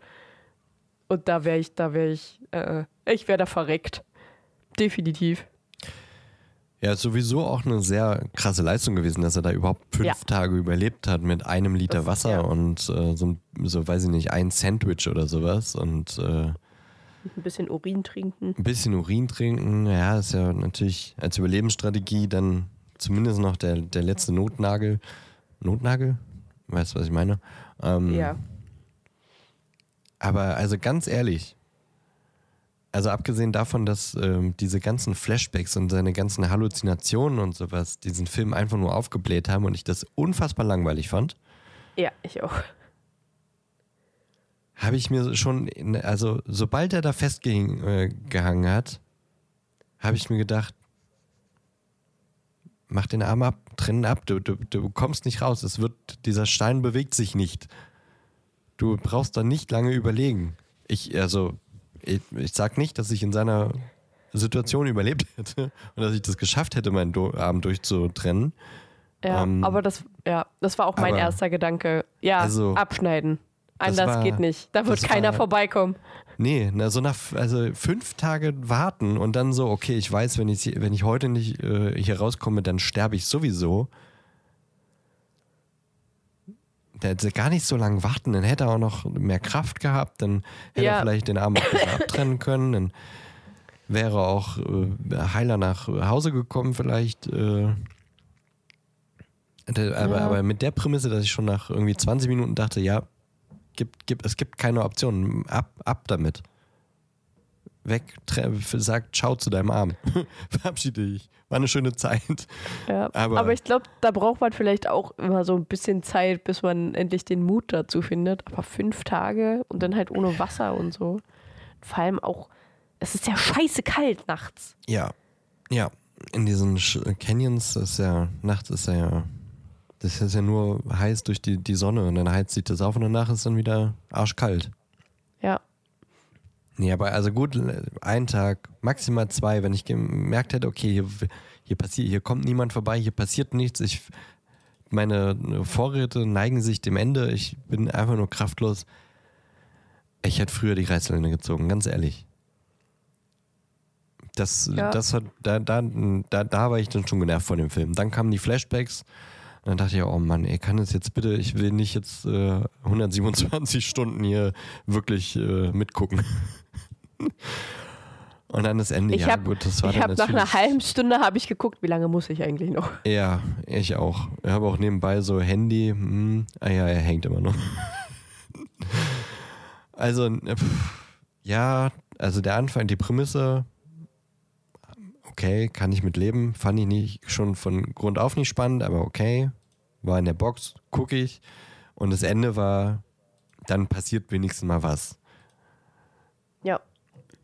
S2: Und da wäre ich, da wäre ich, äh, ich wäre da verreckt. Definitiv.
S1: Ja, ist sowieso auch eine sehr krasse Leistung gewesen, dass er da überhaupt fünf
S2: Ja.
S1: Tage überlebt hat mit einem Liter
S2: Das-
S1: Wasser
S2: ja.
S1: und äh, so, so, weiß ich nicht, ein Sandwich oder sowas und äh,
S2: Ein bisschen Urin trinken.
S1: ein bisschen Urin trinken. Ja, ist ja natürlich als Überlebensstrategie dann zumindest noch der, der letzte Notnagel. Notnagel? Weißt du, was ich meine? Ähm,
S2: Ja.
S1: Aber also ganz ehrlich, also abgesehen davon, dass ähm, diese ganzen Flashbacks und seine ganzen Halluzinationen und sowas diesen Film einfach nur aufgebläht haben und ich das unfassbar langweilig fand,
S2: Ja, ich auch.
S1: habe ich mir schon, in, also sobald er da festgehangen äh, hat, habe ich mir gedacht, mach den Arm ab, trennen ab, du, du, du kommst nicht raus, es wird, dieser Stein bewegt sich nicht. Du brauchst da nicht lange überlegen. Ich, also, ich, ich sag nicht, dass ich in seiner Situation überlebt hätte und dass ich das geschafft hätte, meinen Do Arm durchzutrennen.
S2: Ja,
S1: Ähm,
S2: aber das, ja, das war auch mein
S1: aber-
S2: erster Gedanke. Ja,
S1: Also,
S2: abschneiden. Anders
S1: war-
S2: geht nicht. Da wird keiner
S1: war-
S2: vorbeikommen.
S1: Nee, na, so nach also fünf Tage warten und dann so, okay, ich weiß, wenn ich, wenn ich heute nicht äh, hier rauskomme, dann sterbe ich sowieso. Der hätte gar nicht so lange warten, dann hätte er auch noch mehr Kraft gehabt, dann hätte er
S2: Ja.
S1: vielleicht den Arm abtrennen können, dann wäre auch äh, heiler nach Hause gekommen vielleicht. Äh, aber,
S2: Ja.
S1: aber mit der Prämisse, dass ich schon nach irgendwie 20 Minuten dachte, ja, gibt, gibt, es gibt keine Option. Ab, ab damit. Weg, sag Ciao zu deinem Arm. Verabschiede dich. War eine schöne Zeit.
S2: Ja.
S1: Aber-
S2: Aber, ich glaube, da braucht man vielleicht auch immer so ein bisschen Zeit, bis man endlich den Mut dazu findet. Aber fünf Tage und dann halt ohne Wasser und so. vor allem auch, es ist ja scheiße kalt nachts.
S1: Ja, ja. In diesen Canyons ist ja, nachts ist ja, das ist ja nur heiß durch die, die Sonne und dann heizt sich das auf und danach ist dann wieder arschkalt.
S2: Ja.
S1: Nee, aber also gut, ein Tag, maximal zwei, wenn ich gemerkt hätte, okay, hier, hier passiert, hier kommt niemand vorbei, hier passiert nichts, ich, meine Vorräte neigen sich dem Ende, ich bin einfach nur kraftlos. Ich hätte früher die Reißleine gezogen, ganz ehrlich. Das,
S2: Ja.
S1: das hat, da, da, da, da war ich dann schon genervt von dem Film. Dann kamen die Flashbacks und dann dachte ich, oh Mann, ey, kann es jetzt bitte, ich will nicht jetzt äh, 127 Stunden hier wirklich äh, mitgucken. Und dann das Ende,
S2: Ich
S1: ja
S2: habe
S1: gut, das war
S2: ich
S1: dann
S2: hab nach einer halben Stunde habe ich geguckt, wie lange muss ich eigentlich noch?
S1: Ja, ich auch. Ich habe auch nebenbei so Handy. Hm, ah ja, er hängt immer noch. also, pff, ja, also der Anfang, die Prämisse, okay, kann ich mit leben. Fand ich nicht schon von Grund auf nicht spannend, aber okay. War in der Box, gucke ich. Und das Ende war, dann passiert wenigstens mal was.
S2: Ja.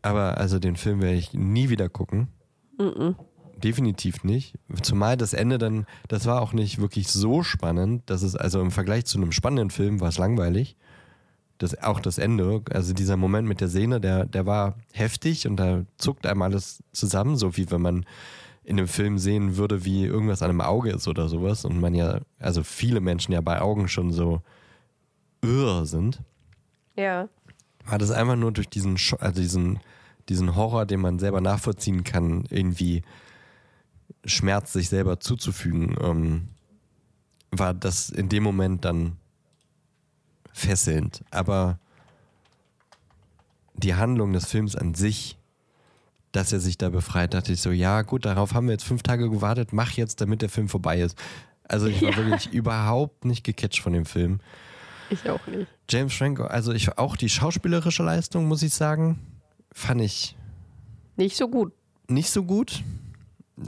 S1: Aber also den Film werde ich nie wieder gucken. Definitiv nicht. Zumal das Ende dann, das war auch nicht wirklich so spannend. Das ist also im Vergleich zu einem spannenden Film war es langweilig. Das, auch das Ende, also dieser Moment mit der Sehne, der, der war heftig und da zuckt einem alles zusammen, so wie wenn man in einem Film sehen würde, wie irgendwas an einem Auge ist oder sowas. Und man ja, also viele Menschen ja bei Augen schon so irr sind
S2: Ja.
S1: war das einfach nur durch diesen, also diesen, diesen Horror, den man selber nachvollziehen kann, irgendwie Schmerz sich selber zuzufügen, ähm, war das in dem Moment dann fesselnd. Aber die Handlung des Films an sich, dass er sich da befreit, dachte ich so, ja gut, darauf haben wir jetzt fünf Tage gewartet, mach jetzt, damit der Film vorbei ist. Also ich war
S2: Ja.
S1: wirklich überhaupt nicht gecatcht von dem Film.
S2: Ich auch nicht.
S1: James Franco, also ich auch die schauspielerische Leistung, muss ich sagen, fand ich
S2: Nicht so gut.
S1: nicht so gut.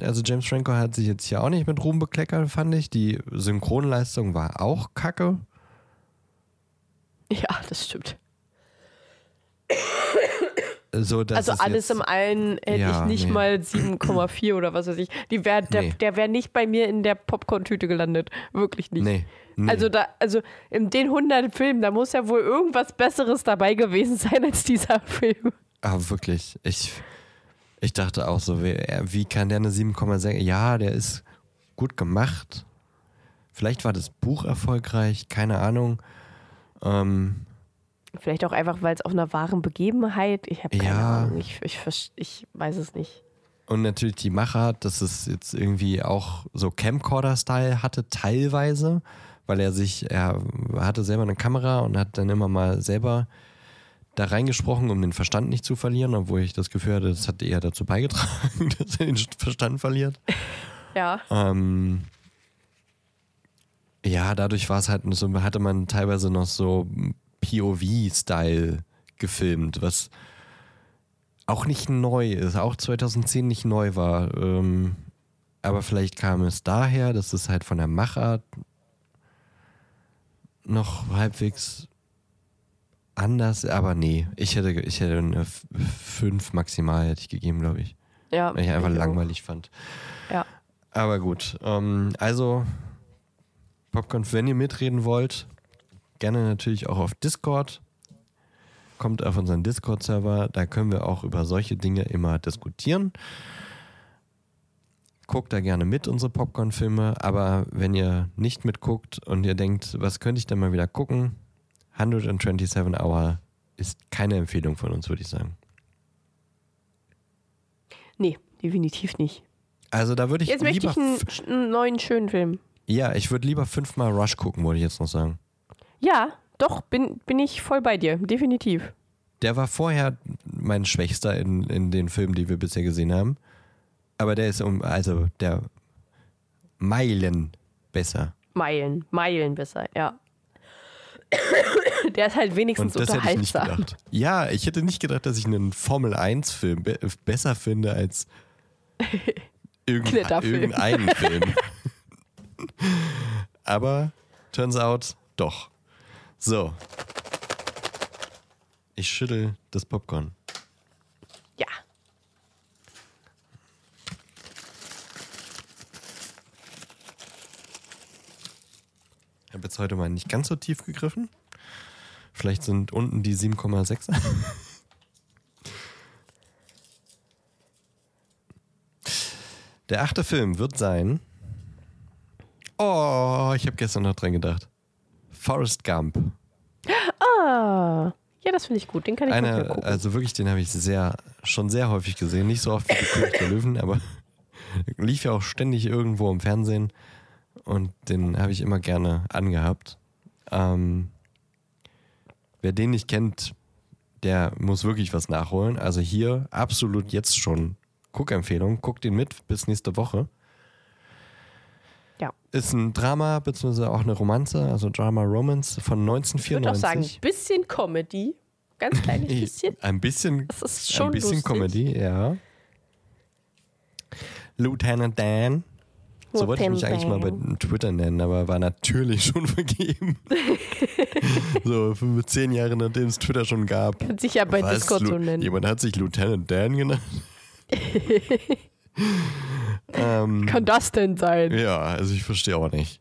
S1: Also James Franco hat sich jetzt hier auch nicht mit Ruhm bekleckert, fand ich. Die Synchronleistung war auch kacke.
S2: Ja, das stimmt.
S1: So,
S2: also
S1: es
S2: alles im Allen hätte
S1: Ja,
S2: ich nicht
S1: nee.
S2: mal 7,4 oder was weiß ich. Die wär, der
S1: Nee.
S2: der wäre nicht bei mir in der Popcorn-Tüte gelandet. Wirklich nicht.
S1: Nee, nee.
S2: Also da, also in den 100 Filmen, da muss ja wohl irgendwas Besseres dabei gewesen sein als dieser Film.
S1: Ah, wirklich. Ich, ich dachte auch so, wie, wie kann der eine 7,6? Ja, der ist gut gemacht. Vielleicht war das Buch erfolgreich, keine Ahnung. Ähm,
S2: Vielleicht auch einfach, weil es auf einer wahren Begebenheit. Ich habe keine
S1: Ja.
S2: Ahnung. Ich, ich, ich weiß es nicht.
S1: Und natürlich die Machart, dass es jetzt irgendwie auch so Camcorder-Style hatte, teilweise, weil er sich, er hatte selber eine Kamera und hat dann immer mal selber da reingesprochen, um den Verstand nicht zu verlieren, obwohl ich das Gefühl hatte, das hat eher dazu beigetragen, dass er den Verstand verliert.
S2: Ja.
S1: Ähm, ja, dadurch war es halt so, hatte man teilweise noch so POV-Style gefilmt, was auch nicht neu ist, auch 2010 nicht neu war. Ähm, aber vielleicht kam es daher, dass es halt von der Machart noch halbwegs anders, aber nee, ich hätte, ich hätte eine 5 maximal hätte ich gegeben, glaube ich.
S2: Ja.
S1: Weil ich einfach
S2: ich auch.
S1: langweilig fand.
S2: Ja.
S1: Aber gut, ähm, also Popcorn, wenn ihr mitreden wollt, gerne natürlich auch auf Discord. Kommt auf unseren Discord-Server, da können wir auch über solche Dinge immer diskutieren. Guckt da gerne mit, unsere Popcorn-Filme, aber wenn ihr nicht mitguckt und ihr denkt, was könnte ich denn mal wieder gucken, 127 Hour ist keine Empfehlung von uns, würde ich sagen.
S2: Nee, definitiv nicht.
S1: Also da würde ich
S2: Jetzt möchte
S1: lieber
S2: ich einen, einen neuen, schönen Film.
S1: Ja, ich würde lieber fünfmal Rush gucken, wollte ich jetzt noch sagen.
S2: Ja, doch, bin, bin ich voll bei dir. Definitiv.
S1: Der war vorher mein Schwächster in, in den Filmen, die wir bisher gesehen haben. Aber der ist um, also der Meilen besser.
S2: Meilen, Meilen besser, ja. Der ist halt wenigstens
S1: und das unterhaltsam. Hätte ich nicht gedacht. Ja, ich hätte nicht gedacht, dass ich einen Formel-1-Film be besser finde als irgendein, irgendeinen Film. Aber turns out, doch. So. Ich schüttel das Popcorn. Ja. Ich habe jetzt heute mal nicht ganz so tief gegriffen. Vielleicht sind unten die 7,6. Der achte Film wird sein. Oh, ich habe gestern noch dran gedacht. Forrest Gump.
S2: Ah, ja, das finde ich gut. Den kann ich Eine, gucken.
S1: Also wirklich, den habe ich sehr, schon sehr häufig gesehen. Nicht so oft wie die König der Löwen, aber lief ja auch ständig irgendwo im Fernsehen. Und den habe ich immer gerne angehabt. Ähm, wer den nicht kennt, der muss wirklich was nachholen. Also hier absolut jetzt schon Guckempfehlung. Guckt ihn mit bis nächste Woche.
S2: Ja.
S1: Ist ein Drama, beziehungsweise auch eine Romanze, also Drama Romance von 1994. Ich würde auch sagen,
S2: ein bisschen Comedy. Ganz kleines bisschen.
S1: Ein bisschen.
S2: Das ist schon
S1: Ein bisschen
S2: lustig.
S1: Comedy, ja. Lieutenant Dan. So wollte ich mich eigentlich mal bei Twitter nennen, aber war natürlich schon vergeben. so fünf, zehn Jahre nachdem es Twitter schon gab.
S2: Kann sich ja bei
S1: Was?
S2: Discord so nennen.
S1: Jemand hat sich Lieutenant Dan genannt. ähm,
S2: Kann das denn sein?
S1: ja, also ich verstehe auch nicht.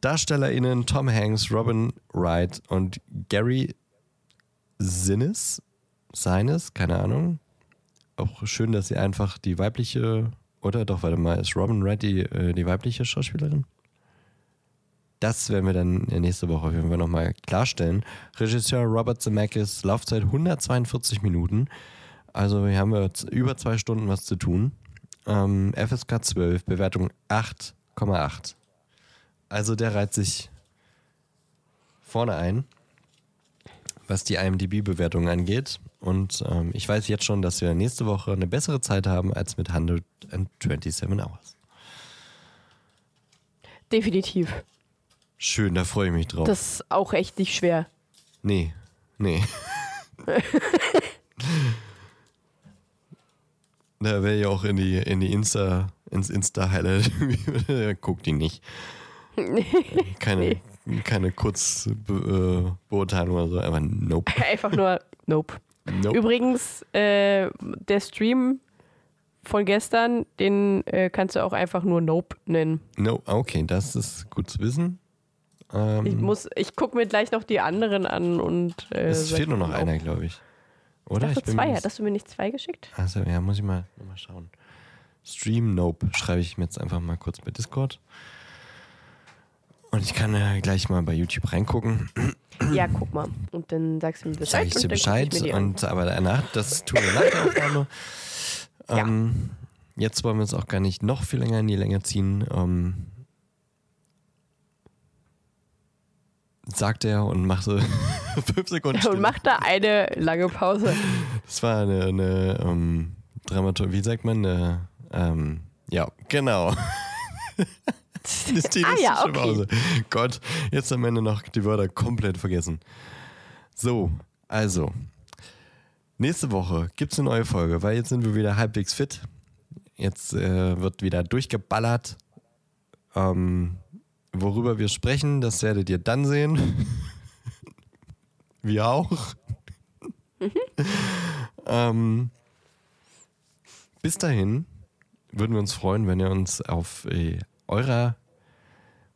S1: DarstellerInnen Tom Hanks, Robin Wright und Gary Sinnes, seines, keine Ahnung. Auch schön, dass sie einfach die weibliche, oder doch, warte mal, ist Robin Wright die, äh, die weibliche Schauspielerin? Das werden wir dann nächste Woche auf jeden Fall nochmal klarstellen. Regisseur Robert Zemeckis, Laufzeit 142 Minuten. Also hier haben wir über zwei Stunden was zu tun. Ähm, FSK 12, Bewertung 8,8. Also der reiht sich vorne ein, was die IMDb-Bewertung angeht. Und ähm, ich weiß jetzt schon, dass wir nächste Woche eine bessere Zeit haben als mit 127 Hours.
S2: Definitiv.
S1: Schön, da freue ich mich drauf.
S2: Das ist auch echt nicht schwer.
S1: nee, nee. da wäre ich auch in die, in die Insta, ins Insta-Highlight. Guck die nicht. Keine, keine Kurzbeurteilung oder so, aber nope.
S2: Einfach nur nope.
S1: Nope.
S2: Übrigens, äh, der Stream von gestern, den äh, kannst du auch einfach nur Nope nennen.
S1: No, okay, das ist gut zu wissen. Ähm,
S2: Ich muss, ich gucke mir gleich noch die anderen an und. Äh,
S1: es fehlt nur noch
S2: Nope.
S1: einer, glaube ich. Oder?
S2: Ach so,
S1: bin mir
S2: zwei.
S1: nicht-
S2: Hattest du mir nicht zwei geschickt?
S1: Also, ja, muss ich mal, mal schauen. Stream Nope schreibe ich mir jetzt einfach mal kurz bei Discord. Und ich kann ja gleich mal bei YouTube reingucken.
S2: Ja, guck mal. Und dann sagst du mir
S1: Sag
S2: Bescheid.
S1: ich
S2: und
S1: dir Bescheid.
S2: Ich
S1: und, aber danach, das tun wir nach der Aufnahme.
S2: Ja.
S1: Ähm, jetzt wollen wir es auch gar nicht noch viel länger in die Länge ziehen. Ähm, sagt er und machte fünf Sekunden
S2: und
S1: Stille.
S2: mach da eine lange Pause.
S1: Das war eine, eine ähm, Dramatur, wie sagt man? Eine, ähm, ja, genau. Die stilistische
S2: ah ja, okay.
S1: Pause. Gott, jetzt am Ende noch die Wörter komplett vergessen. So, also. Nächste Woche gibt es eine neue Folge, weil jetzt sind wir wieder halbwegs fit. Jetzt äh, wird wieder durchgeballert. Ähm, worüber wir sprechen, das werdet ihr dann sehen. wir auch. ähm, bis dahin würden wir uns freuen, wenn ihr uns auf äh, eurer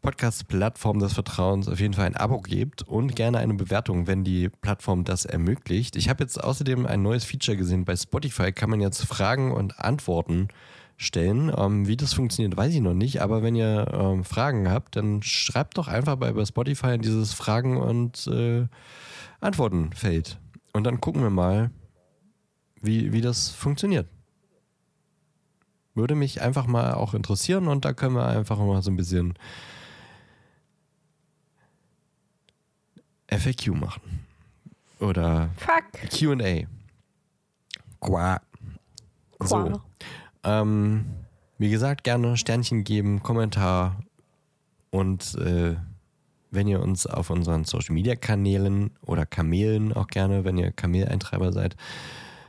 S1: Podcast-Plattform des Vertrauens auf jeden Fall ein Abo gebt und gerne eine Bewertung, wenn die Plattform das ermöglicht. Ich habe jetzt außerdem ein neues Feature gesehen. Bei Spotify kann man jetzt Fragen und Antworten stellen. Ähm, wie das funktioniert, weiß ich noch nicht. Aber wenn ihr ähm, Fragen habt, dann schreibt doch einfach bei, bei Spotify in dieses Fragen- und äh, Antwortenfeld. Und dann gucken wir mal, wie, wie das funktioniert. Würde mich einfach mal auch interessieren und da können wir einfach mal so ein bisschen FAQ machen. Oder. QA. Qua. So.
S2: Qua.
S1: Ähm, wie gesagt, gerne Sternchen geben, Kommentar und äh, wenn ihr uns auf unseren Social Media Kanälen oder Kamelen auch gerne, wenn ihr Kameleintreiber seid,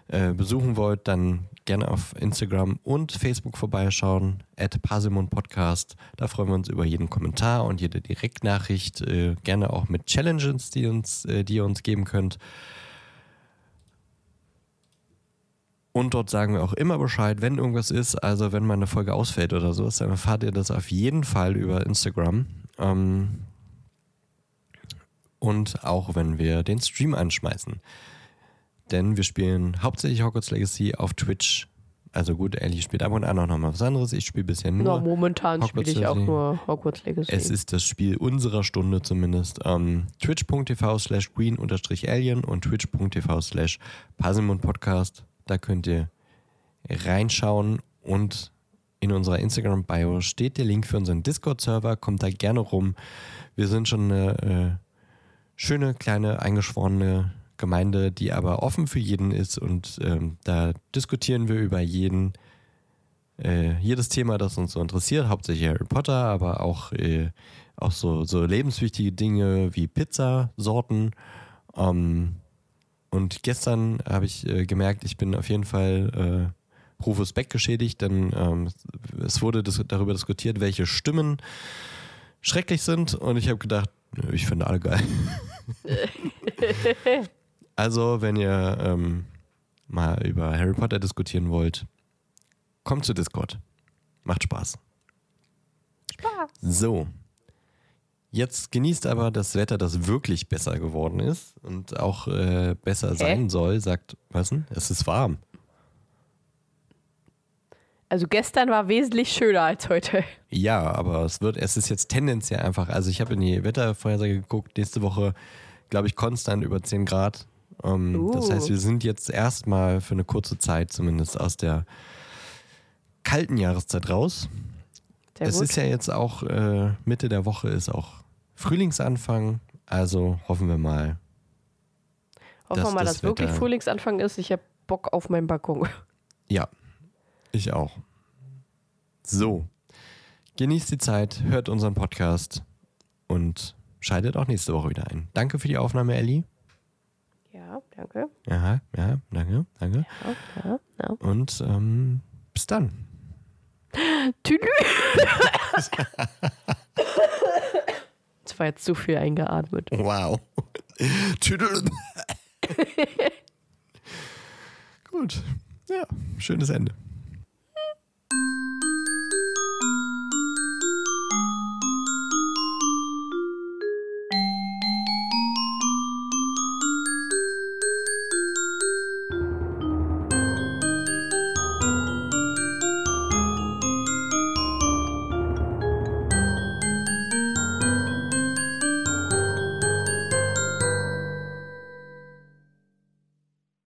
S1: äh, besuchen wollt, dann gerne auf Instagram und Facebook vorbeischauen, at Parsimon Podcast. Da freuen wir uns über jeden Kommentar und jede Direktnachricht, äh, gerne auch mit Challenges, die, uns, äh, die ihr uns geben könnt. Und dort sagen wir auch immer Bescheid, wenn irgendwas ist. Also wenn mal eine Folge ausfällt oder so, dann erfahrt ihr das auf jeden Fall über Instagram. Ähm, und auch wenn wir den Stream anschmeißen. Denn wir spielen hauptsächlich Hogwarts Legacy auf Twitch. Also gut, Ellie spielt ab und an auch noch mal was anderes. Ich spiele bisher nur.
S2: Ja, momentan spiele ich auch nur Hogwarts Legacy.
S1: Es ist das Spiel unserer Stunde zumindest. Ähm, Twitch.tv slash green-alien und twitch.tv slash Podcast. Da könnt ihr reinschauen und in unserer Instagram-Bio steht der Link für unseren Discord-Server. Kommt da gerne rum. Wir sind schon eine äh, schöne, kleine, eingeschworene Gemeinde, die aber offen für jeden ist und ähm, da diskutieren wir über jeden äh, jedes Thema, das uns so interessiert, hauptsächlich Harry Potter, aber auch, äh, auch so, so lebenswichtige Dinge wie Pizzasorten. Ähm, und gestern habe ich äh, gemerkt, ich bin auf jeden Fall äh, Rufus Beck geschädigt, denn ähm, es wurde dis darüber diskutiert, welche Stimmen schrecklich sind und ich habe gedacht, ich finde alle geil. also, wenn ihr ähm, mal über Harry Potter diskutieren wollt, kommt zu Discord. Macht Spaß.
S2: Spaß.
S1: So. Jetzt genießt aber das Wetter, das wirklich besser geworden ist und auch äh, besser sein soll, sagt, was denn? Es ist warm.
S2: Also gestern war wesentlich schöner als heute.
S1: Ja, aber es wird, es ist jetzt tendenziell einfach, also ich habe in die Wettervorhersage geguckt, nächste Woche, glaube ich, konstant über 10 Grad. Ähm, Das
S2: Uh.
S1: heißt, wir sind jetzt erstmal für eine kurze Zeit zumindest aus der kalten Jahreszeit raus.
S2: Sehr
S1: es
S2: gut.
S1: ist ja jetzt auch äh, Mitte der Woche ist auch Frühlingsanfang, also hoffen wir mal.
S2: Hoffen wir
S1: dass
S2: mal,
S1: das
S2: dass wirklich
S1: Wetter-
S2: Frühlingsanfang ist. Ich habe Bock auf meinen Balkon.
S1: Ja, ich auch. So, genießt die Zeit, hört unseren Podcast und schaltet auch nächste Woche wieder ein. Danke für die Aufnahme, Ellie.
S2: Ja, danke.
S1: Aha, ja, danke, danke.
S2: Ja, ja, ja.
S1: Und ähm, bis dann.
S2: Tüdelü. Das war jetzt zu viel eingeatmet.
S1: Wow. Tüdel. Gut. Ja, schönes Ende.